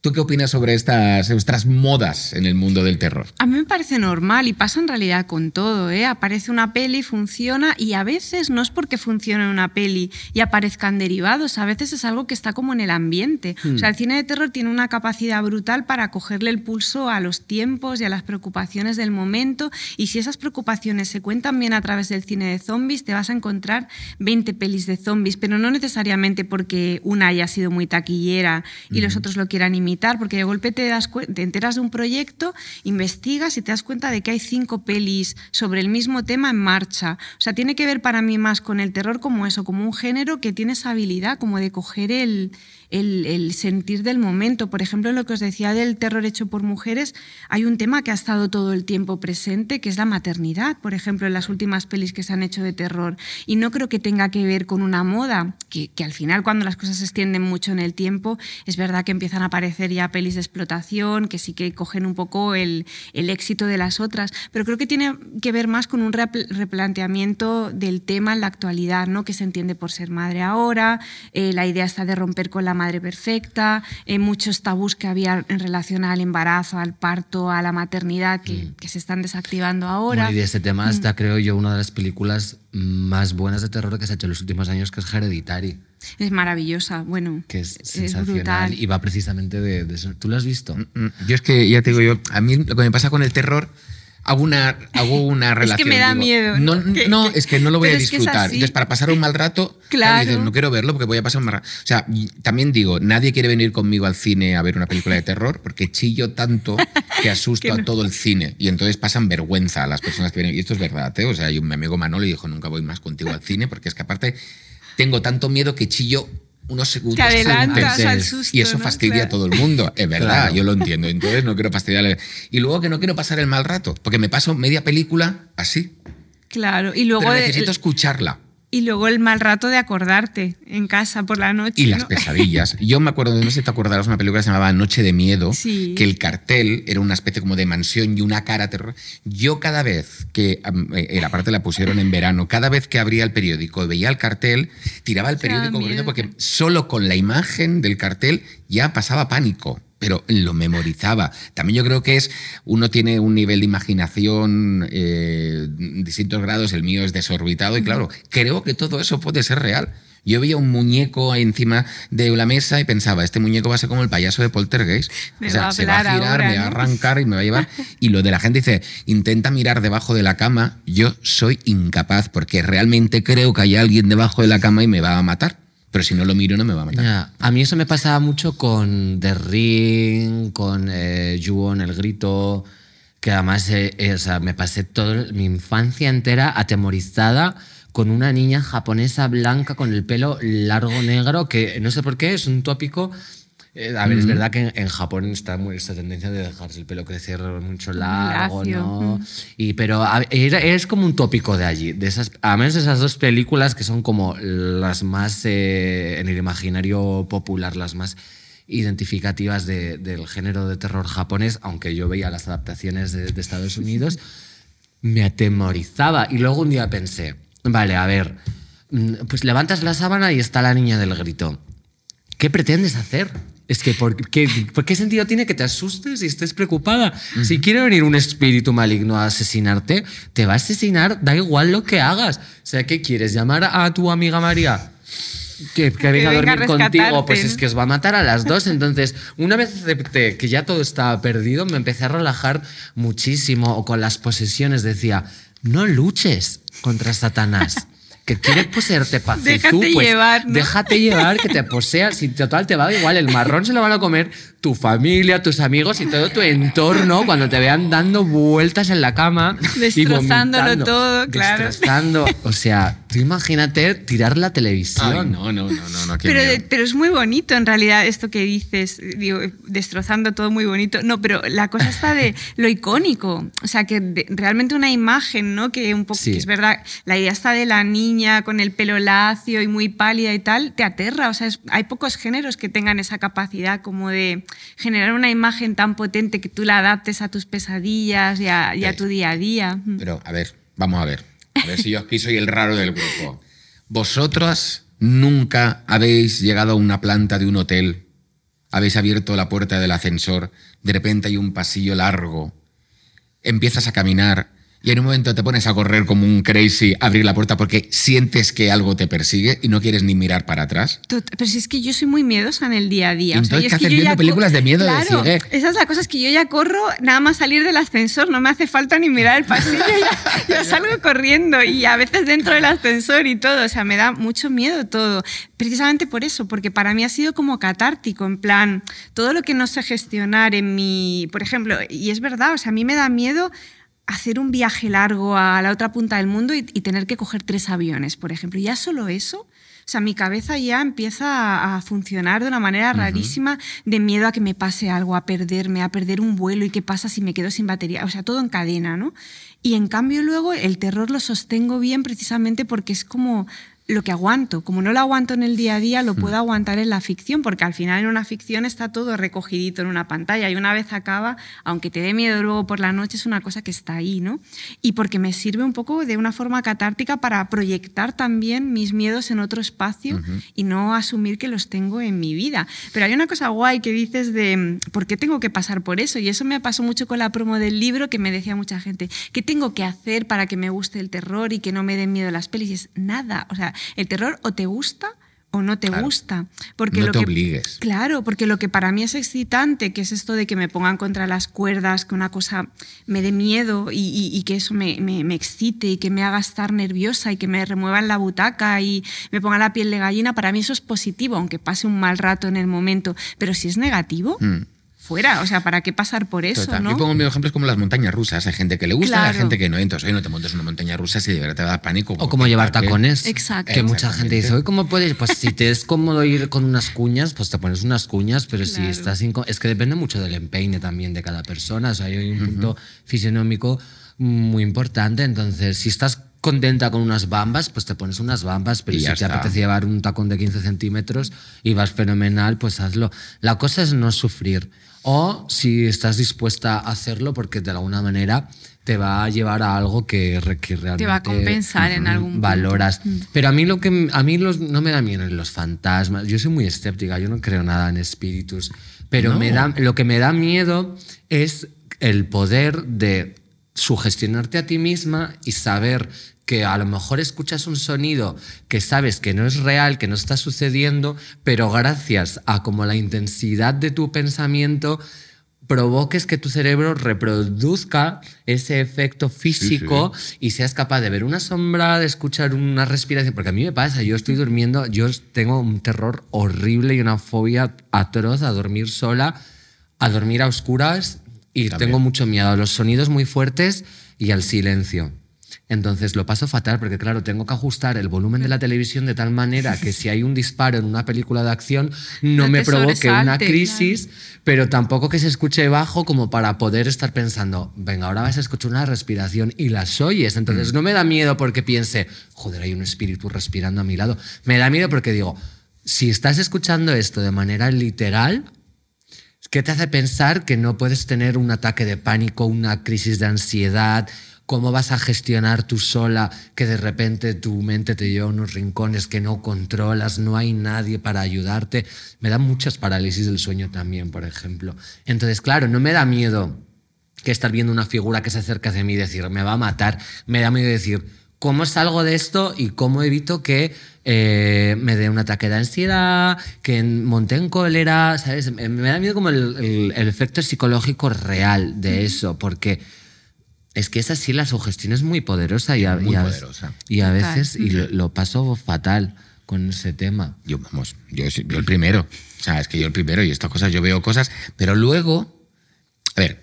¿Tú qué opinas sobre estas, estas modas en el mundo del terror?
A mí me parece normal y pasa en realidad con todo. ¿eh? Aparece una peli, funciona y a veces no es porque funcione una peli y aparezcan derivados, a veces es algo que está como en el ambiente. O sea, el cine de terror tiene una capacidad brutal para cogerle el pulso a los tiempos y a las preocupaciones del momento y si esas preocupaciones se cuentan bien a través del cine de zombies, te vas a encontrar 20 pelis de zombies, pero no necesariamente porque una haya sido muy taquillera y los otros lo quieran imitar, porque de golpe te, das te enteras de un proyecto, investigas y te das cuenta de que hay cinco pelis sobre el mismo tema en marcha. O sea, tiene que ver para mí más con el terror como eso, como un género que tiene esa habilidad como de coger el, el, el sentir del momento. Por ejemplo, lo que os decía del terror hecho por mujeres, hay un tema que ha estado todo el tiempo presente, que es la maternidad, por ejemplo, en las últimas pelis que se han hecho de terror. Y no creo que tenga que ver con una moda, que, que al final cuando las cosas se extienden mucho en el tiempo, es verdad que empiezan a aparecer ya pelis de explotación, que sí que cogen un poco el, el éxito de las otras, pero creo que tiene que ver más con un repl- replanteamiento del tema en la actualidad, ¿no? que se entiende por ser madre ahora, eh, la idea está de romper con la madre perfecta, eh, muchos tabús que había en relación al embarazo, al parto, a la maternidad, que, que se están desactivando ahora.
Bueno, y de este tema está, creo yo, una de las películas más buenas de terror que se ha hecho en los últimos años, que es Hereditary,
Es maravillosa, bueno,
que es,
es
sensacional
brutal.
y va precisamente de, de eso. ¿Tú lo has visto?
Mm, Yo es que, ya te digo yo, a mí lo que me pasa con el terror, hago una, hago una <laughs>
Es que
relación.
me da
digo,
miedo,
No,
¿no?
Es que no lo voy a
pero
disfrutar. Entonces, para pasar un mal rato,
Claro.
dices, no quiero verlo porque voy a pasar un mal rato. O sea, también digo, nadie quiere venir conmigo al cine a ver una película de terror porque chillo tanto que asusto <laughs>
Que
a todo el cine. Y entonces pasan vergüenza a las personas que vienen. Y esto es verdad, ¿eh? O sea, yo, mi amigo Manolo dijo, nunca voy más contigo al cine porque es que aparte tengo tanto miedo que chillo unos segundos
Te adelantas
antes.
al susto.
Y eso
¿no?
fastidia a
Claro.
todo el mundo. Es verdad,
Claro.
yo lo entiendo. Entonces no quiero fastidiarle. Y luego que no quiero pasar el mal rato, porque me paso media película así.
Claro, y luego,
Pero necesito escucharla.
Y luego el mal rato de acordarte en casa por la noche.
Y las pesadillas. Yo me acuerdo, no sé si te acordarás, una película que se llamaba Noche de Miedo,
Sí.
que el cartel era una especie como de mansión y una cara terror. Yo cada vez que, am, eh, la parte la pusieron en verano, cada vez que abría el periódico y veía el cartel, tiraba el periódico corriendo porque solo con la imagen del cartel ya pasaba pánico. Pero lo memorizaba. También yo creo que es, uno tiene un nivel de imaginación eh, distintos grados, el mío es desorbitado y claro, creo que todo eso puede ser real. Yo veía un muñeco encima de la mesa y pensaba, este muñeco va a ser como el payaso de Poltergeist.
Me
o sea,
va a
se va a girar,
ahora,
me va a arrancar y me va a llevar. <laughs> Y lo de la gente dice, intenta mirar debajo de la cama. Yo soy incapaz porque realmente creo que hay alguien debajo de la cama y me va a matar. Pero si no lo miro, no me va a matar.
A mí eso me pasaba mucho con The Ring, con eh, Ju-on, El Grito, que además eh, o sea, me pasé toda mi infancia entera atemorizada con una niña japonesa blanca con el pelo largo negro, que no sé por qué, es un tópico. Eh, a ver, es verdad que en, en Japón está muy esta tendencia de dejarse el pelo crecer mucho largo,
lacio,
¿no?
mm.
Y, pero a- era- es como un tópico de allí. De esas, a menos esas dos películas que son como las más eh, en el imaginario popular, las más identificativas de- del género de terror japonés, aunque yo veía las adaptaciones de, de Estados Unidos, me atemorizaba. Y luego un día pensé, vale, a ver, mm, pues levantas la sábana y está la niña del grito. ¿Qué pretendes hacer? Es que, ¿por qué, por qué sentido tiene que te asustes y estés preocupada? Si quiere venir un espíritu maligno a asesinarte, te va a asesinar, da igual lo que hagas. O sea, ¿qué quieres? ¿Llamar a tu amiga María? Que, que venga a
venga a
dormir contigo, pues es que os va a matar a las dos. Entonces, una vez acepté que ya todo estaba perdido, me empecé a relajar muchísimo. O con las posesiones decía, no luches contra Satanás. Que quiere poseerte para
Déjate llevar, ¿no?
Déjate llevar, que te posea. Si total te va igual, el marrón se lo van a comer tu familia, tus amigos y todo tu entorno cuando te vean dando vueltas en la cama.
Destrozándolo todo, claro.
Destrozando. O sea, tú imagínate tirar la televisión.
Ay, no, no, no, no, no
Pero, es muy bonito en realidad esto que dices, digo, destrozando todo muy bonito. No, pero la cosa está de <laughs> lo icónico. O sea, que de- realmente una imagen, ¿no? Que un poco,
Sí.
que es verdad, la idea está de la niña con el pelo lacio y muy pálida y tal, te aterra. O sea, es- hay pocos géneros que tengan esa capacidad como de generar una imagen tan potente que tú la adaptes a tus pesadillas y a, y a
Sí.
tu día a día.
Pero, a ver, vamos a ver. A ver si yo aquí soy el raro del grupo. ¿Vosotras nunca habéis llegado a una planta de un hotel? ¿Habéis abierto la puerta del ascensor? De repente hay un pasillo largo. Empiezas a caminar y en un momento te pones a correr como un crazy, abrir la puerta porque sientes que algo te persigue y no quieres ni mirar para atrás.
Pero si es que yo soy muy miedosa en el día a día.
¿Y
o sea,
entonces
es
qué
que
haces viendo películas de miedo de
Claro,
Sigue?
esa es la cosa, es que yo ya corro nada más salir del ascensor, no me hace falta ni mirar el pasillo, ya, <laughs> ya salgo corriendo y a veces dentro del ascensor y todo, o sea, me da mucho miedo todo. Precisamente por eso, porque para mí ha sido como catártico, en plan, todo lo que no sé gestionar en mi, por ejemplo, y es verdad, o sea, a mí me da miedo hacer un viaje largo a la otra punta del mundo y, y tener que coger tres aviones, por ejemplo. Ya solo eso, o sea, mi cabeza ya empieza a, a funcionar de una manera rarísima, de miedo a que me pase algo, a perderme, a perder un vuelo y qué pasa si me quedo sin batería, o sea, todo en cadena, ¿no? Y en cambio luego el terror lo sostengo bien precisamente porque es como lo que aguanto. Como no lo aguanto en el día a día, lo puedo aguantar en la ficción, porque al final en una ficción está todo recogidito en una pantalla y una vez acaba, aunque te dé miedo luego por la noche, es una cosa que está ahí, ¿no? Y porque me sirve un poco de una forma catártica para proyectar también mis miedos en otro espacio y no asumir que los tengo en mi vida. Pero hay una cosa guay que dices de mm, por qué tengo que pasar por eso, y eso me pasó mucho con la promo del libro que me decía mucha gente, ¿qué tengo que hacer para que me guste el terror y que no me den miedo las pelis? Y es nada, o sea, el terror o te gusta o no te
Claro.
gusta. Porque
No
lo
te
que,
obligues.
Claro, porque lo que para mí es excitante, que es esto de que me pongan contra las cuerdas, que una cosa me dé miedo y, y- y que eso me, me- me excite y que me haga estar nerviosa y que me remueva en la butaca y me ponga la piel de gallina, para mí eso es positivo, aunque pase un mal rato en el momento. Pero si es negativo,
Mm.
Fuera. O sea, ¿para qué pasar por eso?
Total.
¿no?
Yo pongo mis ejemplos como las montañas rusas. Hay gente que le gusta, hay
Claro.
gente que no. Entonces, oye, no te montes una montaña rusa si de verdad te da pánico.
O como llevar
¿para qué?
tacones.
Exacto.
Que mucha gente dice, hoy ¿cómo puedes? Pues si te es cómodo ir con unas cuñas, pues te pones unas cuñas, pero si
Claro.
estás incó- Es que depende mucho del empeine también de cada persona. O sea, hay un punto fisionómico muy importante. Entonces, si estás contenta con unas bambas, pues te pones unas bambas, pero
Y
si te
está.
apetece llevar un tacón de 15 centímetros y vas fenomenal, pues hazlo. La cosa es no sufrir. O si estás dispuesta a hacerlo porque de alguna manera te va a llevar a algo que, que realmente
Te va a compensar en algún
valoras.
Mm.
Pero a mí lo que a mí los, no me da miedo los fantasmas. Yo soy muy escéptica, yo no creo nada en espíritus. Pero
No.
me da, lo que me da miedo es el poder de sugestionarte a ti misma y saber que a lo mejor escuchas un sonido que sabes que no es real, que no está sucediendo, pero gracias a como la intensidad de tu pensamiento provoques que tu cerebro reproduzca ese efecto físico y seas capaz de ver una sombra, de escuchar una respiración. Porque a mí me pasa, yo estoy durmiendo, yo tengo un terror horrible y una fobia atroz a dormir sola, a dormir a oscuras y
También.
tengo mucho miedo a los sonidos muy fuertes y al silencio. Entonces lo paso fatal porque, claro, tengo que ajustar el volumen de la televisión de tal manera que si hay un disparo en una película de acción no,
No
me provoque una crisis, pero tampoco que se escuche bajo como para poder estar pensando, venga, ahora vas a escuchar una respiración y las oyes. Entonces no me da miedo porque piense, joder, hay un espíritu respirando a mi lado. Me da miedo porque digo, si estás escuchando esto de manera literal, ¿Qué te hace pensar que no puedes tener un ataque de pánico, una crisis de ansiedad? ¿Cómo vas a gestionar tú sola que de repente tu mente te lleva a unos rincones que no controlas, no hay nadie para ayudarte? Me da muchas parálisis del sueño también, por ejemplo. Entonces, claro, no me da miedo que estar viendo una figura que se acerca hacia mí y decir, me va a matar. Me da miedo decir, ¿cómo salgo de esto y cómo evito que eh, me dé un ataque de ansiedad, que monte en cólera, ¿sabes? Me da miedo como el, efecto psicológico real de eso, porque es que es así, la sugestión es muy poderosa y a,
muy poderosa.
y a veces y lo, paso fatal con ese tema.
Yo, vamos, yo, yo el primero, o sea, es que yo el primero y estas cosas, yo veo cosas, pero luego, a ver,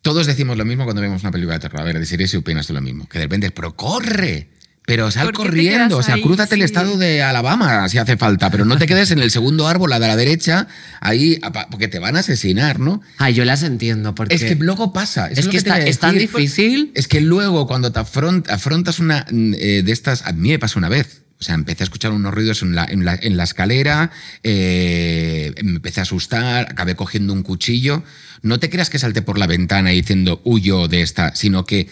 todos decimos lo mismo cuando vemos una película de terror. A ver, decir si opinas tú lo mismo. Que de repente, pero corre. Pero sal corriendo, o sea, crúzate el estado de Alabama si hace falta, pero no te quedes en el segundo árbol, la de la derecha, ahí, porque te van a asesinar, ¿no?
Ay, yo las entiendo, porque...
Es que luego pasa.
Es, que, es tan difícil.
Es que luego cuando te afrontas una eh, de estas... A mí me pasó una vez, o sea, empecé a escuchar unos ruidos en la, en la, escalera, eh, me empecé a asustar, acabé cogiendo un cuchillo. No te creas que salte por la ventana diciendo huyo de esta, sino que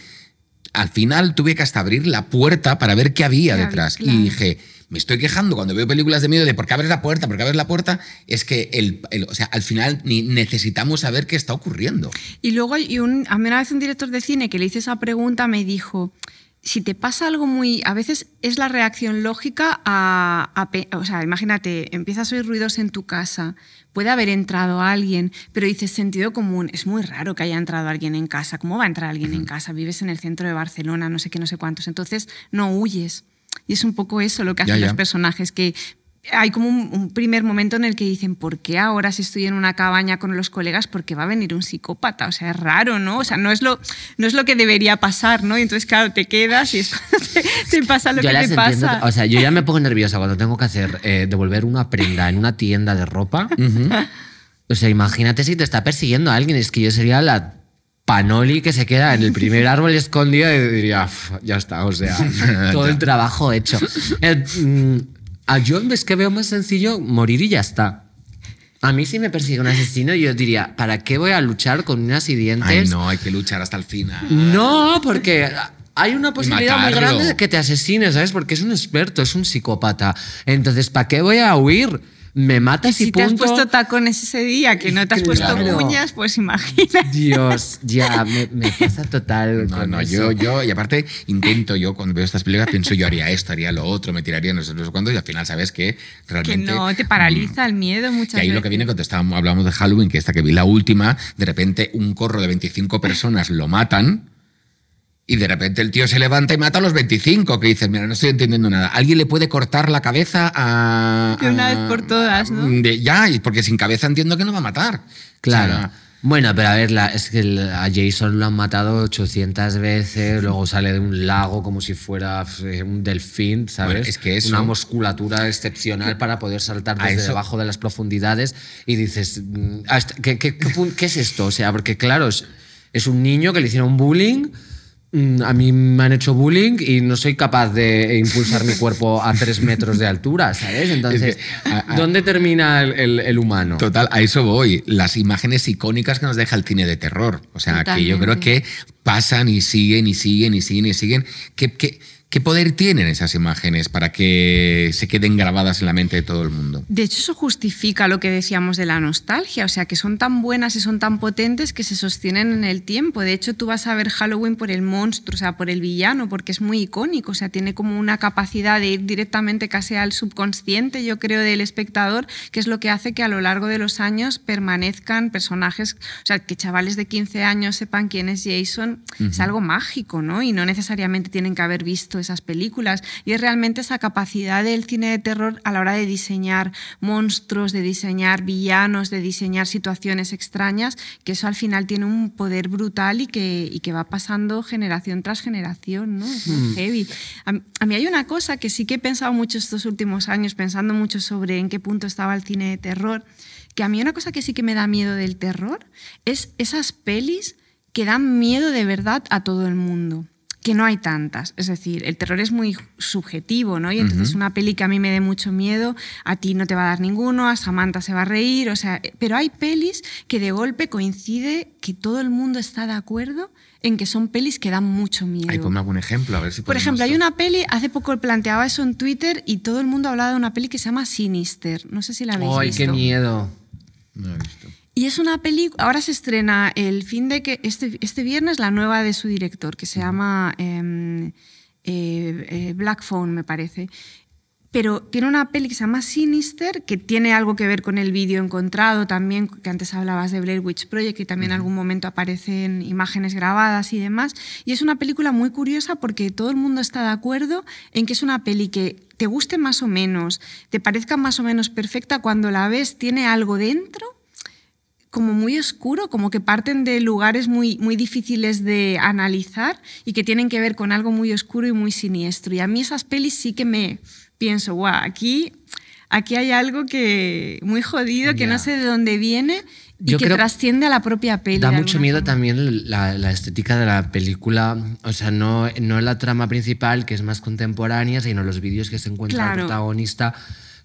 al final tuve que hasta abrir la puerta para ver qué había detrás. Y dije, me estoy quejando cuando veo películas de miedo de por qué abres la puerta, por qué abres la puerta, es que el, o sea, al final necesitamos saber qué está ocurriendo.
Y luego hay un, a mí una vez un director de cine que le hice esa pregunta me dijo, si te pasa algo muy... A veces es la reacción lógica a... o sea, imagínate, empiezas a oír ruidos en tu casa, puede haber entrado alguien, pero dices sentido común, es muy raro que haya entrado alguien en casa. ¿Cómo va a entrar alguien en casa? Vives en el centro de Barcelona, no sé qué, no sé cuántos. Entonces, no huyes. Y es un poco eso lo que hacen los personajes, que hay como un, primer momento en el que dicen, ¿por qué ahora si estoy en una cabaña con los colegas, por qué va a venir un psicópata? O sea, es raro, ¿no? O sea, no es lo, no es lo que debería pasar, ¿no? Y entonces, claro, te quedas y es <laughs> te, pasa lo que te pasa.
O sea, yo ya me pongo nerviosa cuando tengo que hacer, eh, devolver una prenda en una tienda de ropa. O sea, imagínate si te está persiguiendo a alguien, es que yo sería la Panoli que se queda en el primer árbol escondido y diría, ya está, o sea, <laughs> todo el trabajo hecho. Eh, mm, a yo es que veo más sencillo morir y ya está. A mí si me persigue un asesino, yo diría, ¿para qué voy a luchar con unas y dientes? Ay,
no, hay que luchar hasta el final.
No, porque hay una posibilidad muy grande de que te asesines, ¿sabes? Porque es un experto, es un psicópata. Entonces, ¿para qué voy a huir? Me matas
y,
si te
has puesto tacones ese día, que no te has puesto uñas, pues imagina.
Dios, ya, me, pasa total.
No, no, yo, yo, y aparte intento, yo cuando veo estas películas pienso yo haría esto, haría lo otro, me tiraría no sé, no sé cuándo, y al final sabes que realmente...
Que no, te paraliza el miedo muchas veces.
Y ahí lo que viene cuando estábamos, hablamos de Halloween, que esta que vi la última, de repente un corro de 25 personas lo matan y de repente el tío se levanta y mata a los 25, que dices, mira, no estoy entendiendo nada. ¿Alguien le puede cortar la cabeza a...
De una vez por todas, ¿no?
ya, porque sin cabeza entiendo que no va a matar.
Claro. bueno, pero a ver, es que a Jason lo han matado 800 veces, luego sale de un lago como si fuera eh, un delfín, ¿sabes?
es que es
Una musculatura excepcional para poder saltar desde debajo de las profundidades y dices, mm, ¿qué, qué, qué, es esto? O sea, porque claro, es, es un niño que le hicieron bullying a mí me han hecho bullying y no soy capaz de impulsar mi cuerpo a tres metros de altura, ¿sabes? Entonces, ¿dónde termina el, humano?
Total, a eso voy. Las imágenes icónicas que nos deja el cine de terror. O sea, que yo creo que pasan y siguen y siguen y siguen y siguen. Que, que, ¿Qué poder tienen esas imágenes para que se queden grabadas en la mente de todo el mundo?
De hecho, eso justifica lo que decíamos de la nostalgia, o sea, que son tan buenas y son tan potentes que se sostienen en el tiempo. De hecho, tú vas a ver Halloween por el monstruo, o sea, por el villano, porque es muy icónico, o sea, tiene como una capacidad de ir directamente casi al subconsciente, yo creo, del espectador, que es lo que hace que a lo largo de los años permanezcan personajes, o sea, que chavales de 15 años sepan quién es Jason, es algo mágico, ¿no? Y no necesariamente tienen que haber visto esas películas. Y es realmente esa capacidad del cine de terror a la hora de diseñar monstruos, de diseñar villanos, de diseñar situaciones extrañas, que eso al final tiene un poder brutal y que, y que va pasando generación tras generación. ¿no? Es hmm. heavy. A, mí hay una cosa que sí que he pensado mucho estos últimos años, pensando mucho sobre en qué punto estaba el cine de terror, que a mí una cosa que sí que me da miedo del terror es esas pelis que dan miedo de verdad a todo el mundo que no hay tantas. Es decir, el terror es muy subjetivo, ¿no? Y entonces una peli que a mí me dé mucho miedo, a ti no te va a dar ninguno, a Samantha se va a reír, o sea, pero hay pelis que de golpe coincide que todo el mundo está de acuerdo en que son pelis que dan mucho miedo.
Ay, ponme algún ejemplo, a ver si
Por ejemplo, hay una peli, hace poco planteaba eso en Twitter y todo el mundo hablaba de una peli que se llama Sinister. No sé si la habéis
¡Ay,
visto.
qué miedo!
No he visto.
Y es una película, ahora se estrena el fin de que, este, este viernes, la nueva de su director, que se llama em, eh, eh, Black Phone, me parece. Pero tiene una peli que se llama Sinister, que tiene algo que ver con el vídeo encontrado también, que antes hablabas de Blair Witch Project, que también en algún momento aparecen imágenes grabadas y demás. Y es una película muy curiosa porque todo el mundo está de acuerdo en que es una peli que te guste más o menos, te parezca más o menos perfecta, cuando la ves tiene algo dentro como muy oscuro, como que parten de lugares muy, muy difíciles de analizar y que tienen que ver con algo muy oscuro y muy siniestro. Y a mí esas pelis sí que me pienso, guau, aquí, aquí hay algo que muy jodido, que
Ya.
no sé de dónde viene y
Yo
que trasciende a la propia peli.
Da mucho miedo
forma.
también la, la estética de la película, o sea, no, no la trama principal, que es más contemporánea, sino los vídeos que se encuentra el
Claro.
protagonista,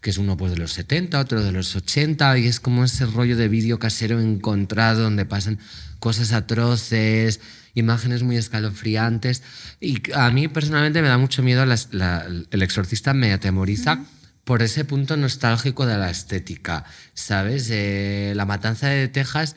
que es uno pues, de los 70, otro de los 80, y es como ese rollo de vídeo casero encontrado donde pasan cosas atroces, imágenes muy escalofriantes. Y a mí personalmente me da mucho miedo, las- la- el exorcista me atemoriza. Por ese punto nostálgico de la estética, ¿sabes? Eh, la matanza de Texas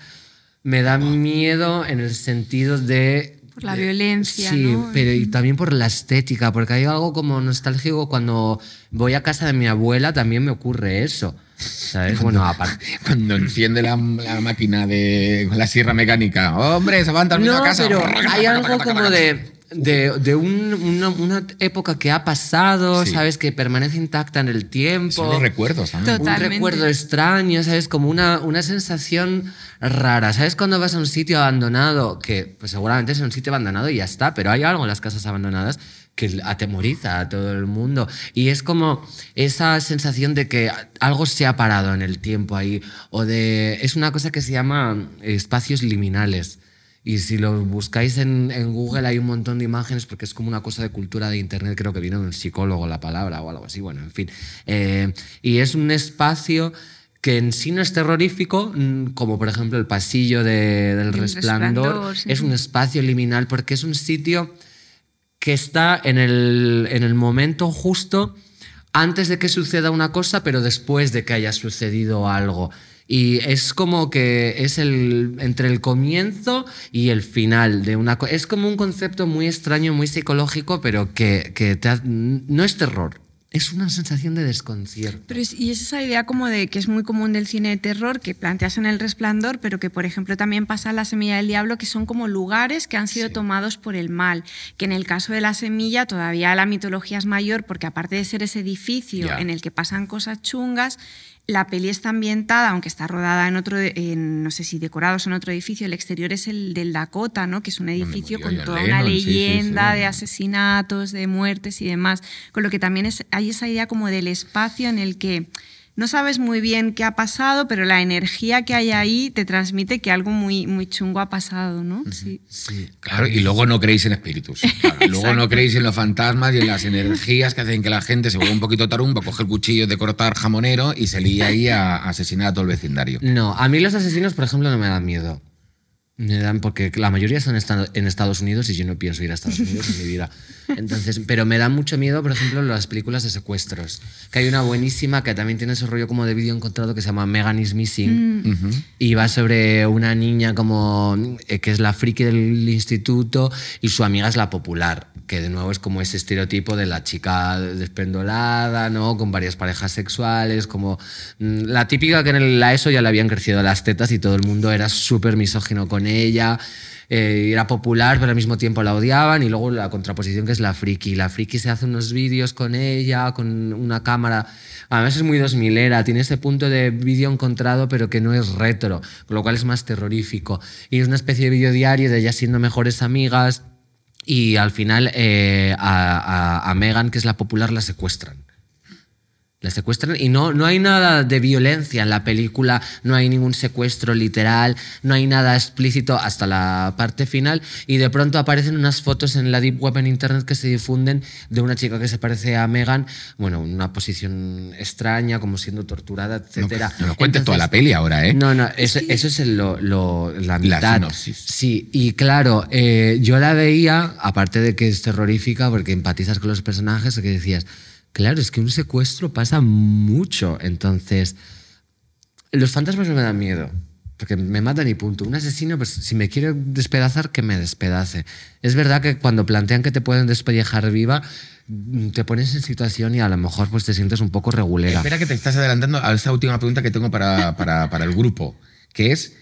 me da miedo en el sentido de...
Por la violencia,
Sí,
¿no?
pero y también por la estética, porque hay algo como nostálgico cuando voy a casa de mi abuela, también me ocurre eso. ¿Sabes? Bueno, aparte... <laughs>
Cuando enciende la, la máquina de la sierra mecánica. Hombre, se van también
No,
a casa.
pero <laughs> hay algo como de, de, de un- una, una época que ha pasado,
Sí.
¿sabes? Que permanece intacta en el tiempo.
Son los recuerdos también.
Total.
un
Totalmente.
recuerdo extraño, ¿sabes? Como una, una sensación rara. ¿Sabes cuando vas a un sitio abandonado? Que pues, seguramente es un sitio abandonado y ya está, pero hay algo en las casas abandonadas que atemoriza a todo el mundo. Y es como esa sensación de que algo se ha parado en el tiempo ahí. O de. Es una cosa que se llama espacios liminales. Y si lo buscáis en, en Google hay un montón de imágenes porque es como una cosa de cultura de Internet, creo que viene de un psicólogo la palabra o algo así, bueno, en fin. Eh, y es un espacio que en sí no es terrorífico, mm, como por ejemplo el pasillo de- del
El
resplandor,
Resplandor, sí.
es un espacio liminal porque es un sitio que está en el, en el momento justo antes de que suceda una cosa, pero después de que haya sucedido algo. Y es como que es el, entre el comienzo y el final de una. Es como un concepto muy extraño, muy psicológico, pero que, que te ha- no es terror. Es una sensación de desconcierto.
Pero es, y es esa idea como de que es muy común del cine de terror, que planteas en El Resplandor, pero que por ejemplo también pasa en La Semilla del Diablo, que son como lugares que han sido tomados por el mal. Que en el caso de La Semilla todavía la mitología es mayor, porque aparte de ser ese edificio en el que pasan cosas chungas, la peli está ambientada, aunque está rodada en otro, en, no sé si decorados en otro edificio, el exterior es el del Dakota, ¿no? que es un edificio con toda una
Lennon, sí, sí,
leyenda
sí.
de asesinatos, de muertes y demás. Con lo que también es, hay esa idea como del espacio en el que no sabes muy bien qué ha pasado, pero la energía que hay ahí te transmite que algo muy, muy chungo ha pasado, ¿no? Sí.
Sí.
Claro, y luego no creéis en espíritus. Claro, <laughs> luego no creéis en los fantasmas y en las energías que hacen que la gente se vuelva un poquito tarumba, coge el cuchillo de cortar jamonero y se lía ahí a asesinar a todo el vecindario.
No, a mí los asesinos, por ejemplo, no me dan miedo. Me dan porque la mayoría están en Estados Unidos y yo no pienso ir a Estados Unidos en mi vida. Entonces, pero me dan mucho miedo, por ejemplo, las películas de secuestros. Que hay una buenísima que también tiene ese rollo como de vídeo encontrado que se llama Megan is Missing.
Ujú.
Y va sobre una niña como eh, que es la friki del instituto y su amiga es la popular, que de nuevo es como ese estereotipo de la chica despendolada, ¿no? Con varias parejas sexuales, como mm, la típica que en la ESO ya le habían crecido las tetas y todo el mundo era súper misógino con ella. eh, era popular, pero al mismo tiempo la odiaban. Y luego la contraposición que es la friki. La friki se hace unos vídeos con ella, con una cámara. Además es muy 2000 era, tiene ese punto de vídeo encontrado, pero que no es retro, con lo cual es más terrorífico. Y es una especie de vídeo diario de ellas siendo mejores amigas. Y al final eh, a, a- a Megan, que es la popular, la secuestran. Le secuestran y no, no hay nada de violencia en la película, no hay ningún secuestro literal, no hay nada explícito hasta la parte final y de pronto aparecen unas fotos en la Deep Web en Internet que se difunden de una chica que se parece a Megan, bueno, en una posición extraña, como siendo torturada,
No,
etcétera.
no nos cuentes toda la peli ahora, ¿eh?
no, no, eso, eso es el- lo, lo- la mitad.
sinopsis.
Sí, y claro, eh, yo la veía, aparte de que es terrorífica, porque empatizas con los personajes, que decías, claro, es que un secuestro pasa mucho. Entonces, los fantasmas no me dan miedo. Porque me matan y punto. Un asesino, pues si me quiere despedazar, que me despedace. Es verdad que cuando plantean que te pueden despellejar viva, te pones en situación y a lo mejor pues te sientes un poco regulera.
Espera que te estás adelantando a esta última pregunta que tengo para, para- para el grupo, que es,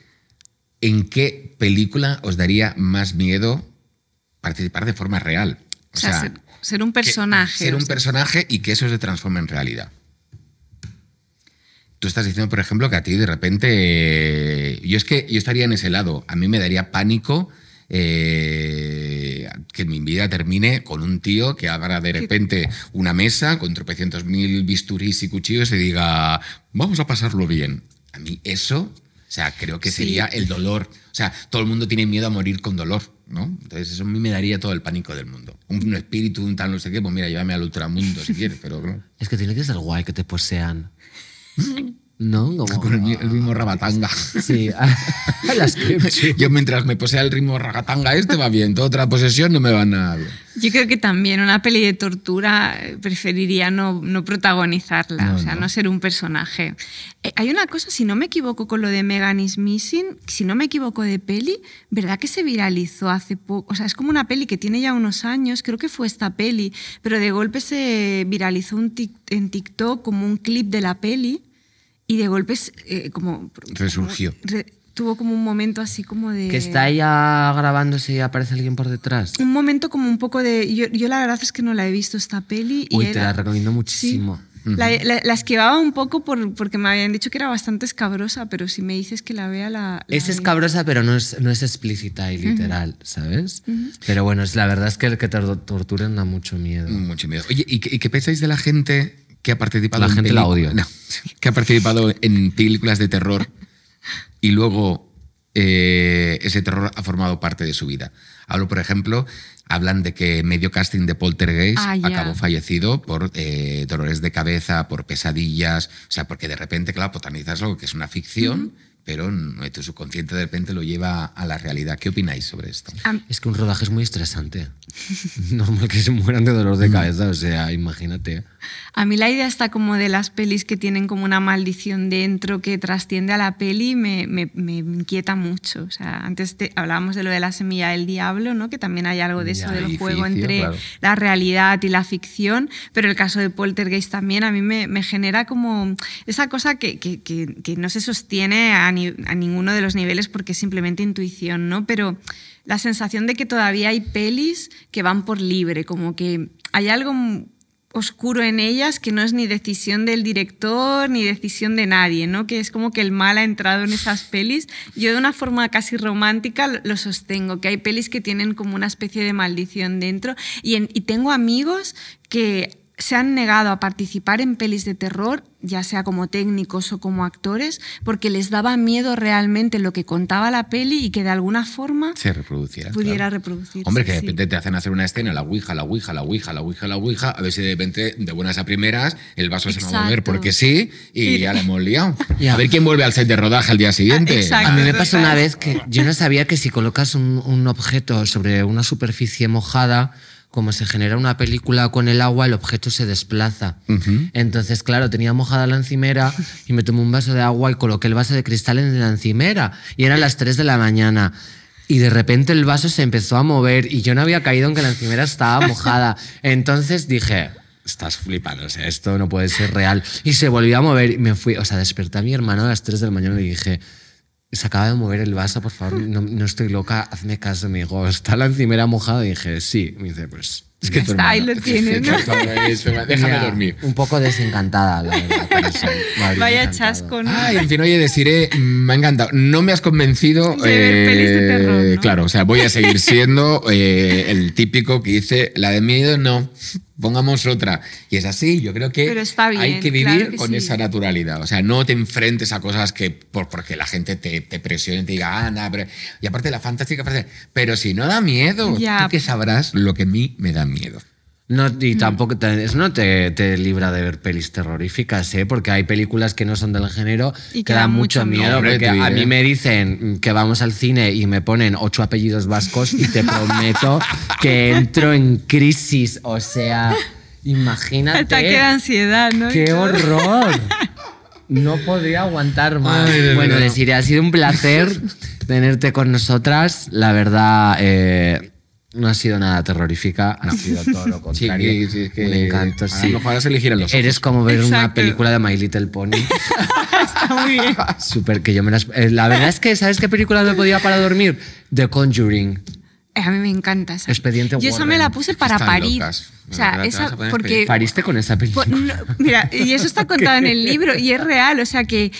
¿en qué película os daría más miedo participar de forma real?
O sea, ser, ser un personaje.
Ser
o
un
sea.
personaje y que eso se transforme en realidad. Tú estás diciendo, por ejemplo, que a ti de repente. eh, Yo es que yo estaría en ese lado. A mí me daría pánico eh, que mi vida termine con un tío que abra de repente una mesa con tropecientos mil bisturís y cuchillos y diga, vamos a pasarlo bien. A mí eso, o sea, creo que
Sí.
sería el dolor. O sea, todo el mundo tiene miedo a morir con dolor, ¿no? Entonces eso a mí me daría todo el pánico del mundo. Un espíritu, un tal no sé qué, pues mira, llévame al ultramundo si quieres, pero claro,
Es que tiene que ser guay que te posean. <laughs> ¿No? Como,
con el, el mismo rabatanga.
Sí, <laughs> las que- <laughs>
Yo mientras me posea el ritmo ragatanga este va bien, toda otra posesión no me va nada bien.
Yo creo que también una peli de tortura eh, preferiría no, no protagonizarla,
No,
o sea,
no.
no. ser un personaje. Eh, hay una cosa, si no me equivoco con lo de Megan is Missing, si no me equivoco de peli, ¿verdad que se viralizó hace poco? O sea, es como una peli que tiene ya unos años, creo que fue esta peli, pero de golpe se viralizó un tic- en TikTok como un clip de la peli y de golpe es, eh, como...
Resurgió.
como- re- tuvo como un momento así como de...
que está ella grabándose y aparece alguien por detrás.
Un momento como un poco de... Yo, yo la verdad es que no la he visto esta peli. y
Uy, te
era-
la recomiendo muchísimo.
Sí. La, la- la esquivaba un poco por, porque me habían dicho que era bastante escabrosa, pero si me dices que la vea, la... la
Es escabrosa, pero no es, no es explícita y literal, ¿sabes? Pero bueno, es, la verdad es que el que te torturen da mucho miedo.
Mucho miedo. Oye, ¿y qué, y qué pensáis de la gente que ha participado
La
en
gente la. <laughs>
No, que ha participado en películas de terror y luego eh, ese terror ha formado parte de su vida? Hablo, por ejemplo, hablan de que medio casting de Poltergeist
Ah,
acabó fallecido por eh, dolores de cabeza, por pesadillas, o sea, porque de repente, claro, botanizas algo que es una ficción, pero tu subconsciente de repente lo lleva a la realidad. ¿Qué opináis sobre esto?
A-
Es que un rodaje es muy estresante. <laughs> Normal que se mueran de dolor de cabeza, o sea, imagínate.
A mí la idea está como de las pelis que tienen como una maldición dentro que trasciende a la peli me, me- me inquieta mucho. O sea, antes te- hablábamos de lo de la semilla del diablo, ¿no? que también hay algo de eso,
Ya,
del
edificio,
juego entre
claro.
la realidad y la ficción, pero el caso de Poltergeist también a mí me, me genera como esa cosa que, que- que- que no se sostiene a, a ninguno de los niveles porque es simplemente intuición, ¿no? Pero la sensación de que todavía hay pelis que van por libre, como que hay algo oscuro en ellas que no es ni decisión del director ni decisión de nadie, ¿no? Que es como que el mal ha entrado en esas pelis. Yo de una forma casi romántica lo- sostengo, que hay pelis que tienen como una especie de maldición dentro y, y tengo amigos que se han negado a participar en pelis de terror, ya sea como técnicos o como actores, porque les daba miedo realmente lo que contaba la peli y que de alguna forma
Se reproduciera.
pudiera
claro.
reproducirse.
Hombre, que de
sí.
repente te hacen hacer una escena, la ouija, la ouija, la ouija, la ouija, la ouija, a ver si de repente, de buenas a primeras, el vaso se va a mover porque sí y
Y-
ya la hemos liado. <laughs>
Ya.
A ver quién vuelve al set de rodaje al día siguiente.
exacto.
A mí me pasó una vez que yo no sabía que si colocas un, un objeto sobre una superficie mojada, como se genera una película con el agua, el objeto se desplaza. Entonces, claro, tenía mojada la encimera y me tomé un vaso de agua y coloqué el vaso de cristal en la encimera. Y eran las 3 de la mañana. Y de repente el vaso se empezó a mover y yo no había caído en que la encimera estaba mojada. Entonces dije, estás flipando, o sea, esto no puede ser real. Y se volvió a mover y me fui, o sea, desperté a mi hermano a las 3 de la mañana y le dije, se acaba de mover el vaso, por favor, no, no estoy loca, hazme caso. Me dijo, ¿está la encimera mojada? Y dije, sí. Me dice, pues...
Es que tu
está, ahí lo tienes, <laughs> ¿no?
Déjame
Ya,
dormir.
Un poco desencantada, la verdad. <laughs>
Vaya
encantado.
chasco, ¿no?
Ay, en fin, oye, deciré, me ha encantado. No me has convencido.
De ver pelis de terror, ¿no?
Claro, o sea, voy a seguir siendo eh, el típico que dice, la de miedo no. Pongamos otra. Y es así, yo creo que
bien,
hay que vivir
claro que
con
sí.
esa naturalidad. O sea, no te enfrentes a cosas que por, porque la gente te, te presione y te diga, ah, nada, pero... Y aparte la fantástica frase, pero si no da miedo,
Ya.
tú que sabrás lo que a mí me da miedo.
No, y
Mm.
tampoco te- eso no te, te libra de ver pelis terroríficas, ¿eh? porque hay películas que no son del género
Y
que dan mucho miedo.
Hombre,
porque a mí me dicen que vamos al cine y me ponen ocho apellidos vascos y te <laughs> prometo que entro en crisis. O sea, imagínate.
Ataque de ansiedad, ¿no?
¡Qué horror! <laughs> No podría aguantar más.
Ay,
bueno, deciré, ha sido un placer tenerte con nosotras. La verdad, eh, no ha sido nada terrorífica, ha sido todo lo <laughs>
Sí,
contrario.
sí, es que
un encanto,
a
sí.
lo mejor se eligieron los ojos.
Eres como ver una película de My Little Pony. <laughs>
Está muy bien. <laughs>
Súper que yo me las... eh, La verdad es que, ¿sabes qué película me podía para dormir? The Conjuring.
Eh, A mí me encanta esa.
Expediente
Yo esa me la puse para
Están
parir.
locas.
O sea, esa porque
Pariste con esa película.
Pues, no, mira, y eso está contado en el libro y es real, o sea que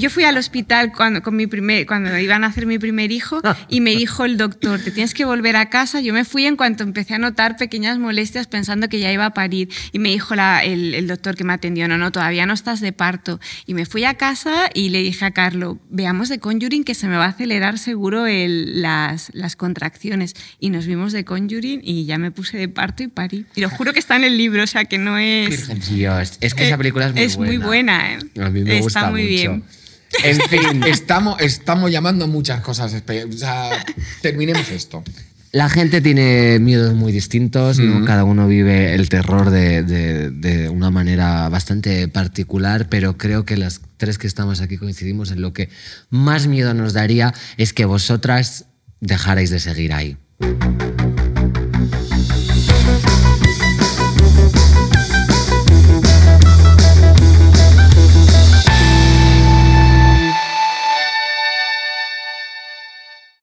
yo fui al hospital cuando, con mi primer, cuando iban a hacer mi primer hijo y me dijo el doctor, te tienes que volver a casa. Yo me fui en cuanto empecé a notar pequeñas molestias pensando que ya iba a parir y me dijo la- el, el doctor que me atendió, no, no, todavía no estás de parto. Y me fui a casa y le dije a Carlo, veamos de Conjuring que se me va a acelerar seguro el- las, las contracciones. Y nos vimos de Conjuring y ya me puse de parto y parí. Y lo juro que está en el libro, o sea que no es...
Dios, es que esa
Eh,
película es muy
es
buena.
muy buena, ¿eh?
A mí me
Está
gusta
muy
mucho.
bien.
En fin, <laughs> estamos, estamos llamando a muchas cosas. O sea, terminemos esto.
La gente tiene miedos muy distintos, cada uno vive el terror de, de- de una manera bastante particular, pero creo que las tres que estamos aquí coincidimos en lo que más miedo nos daría es que vosotras dejarais de seguir ahí.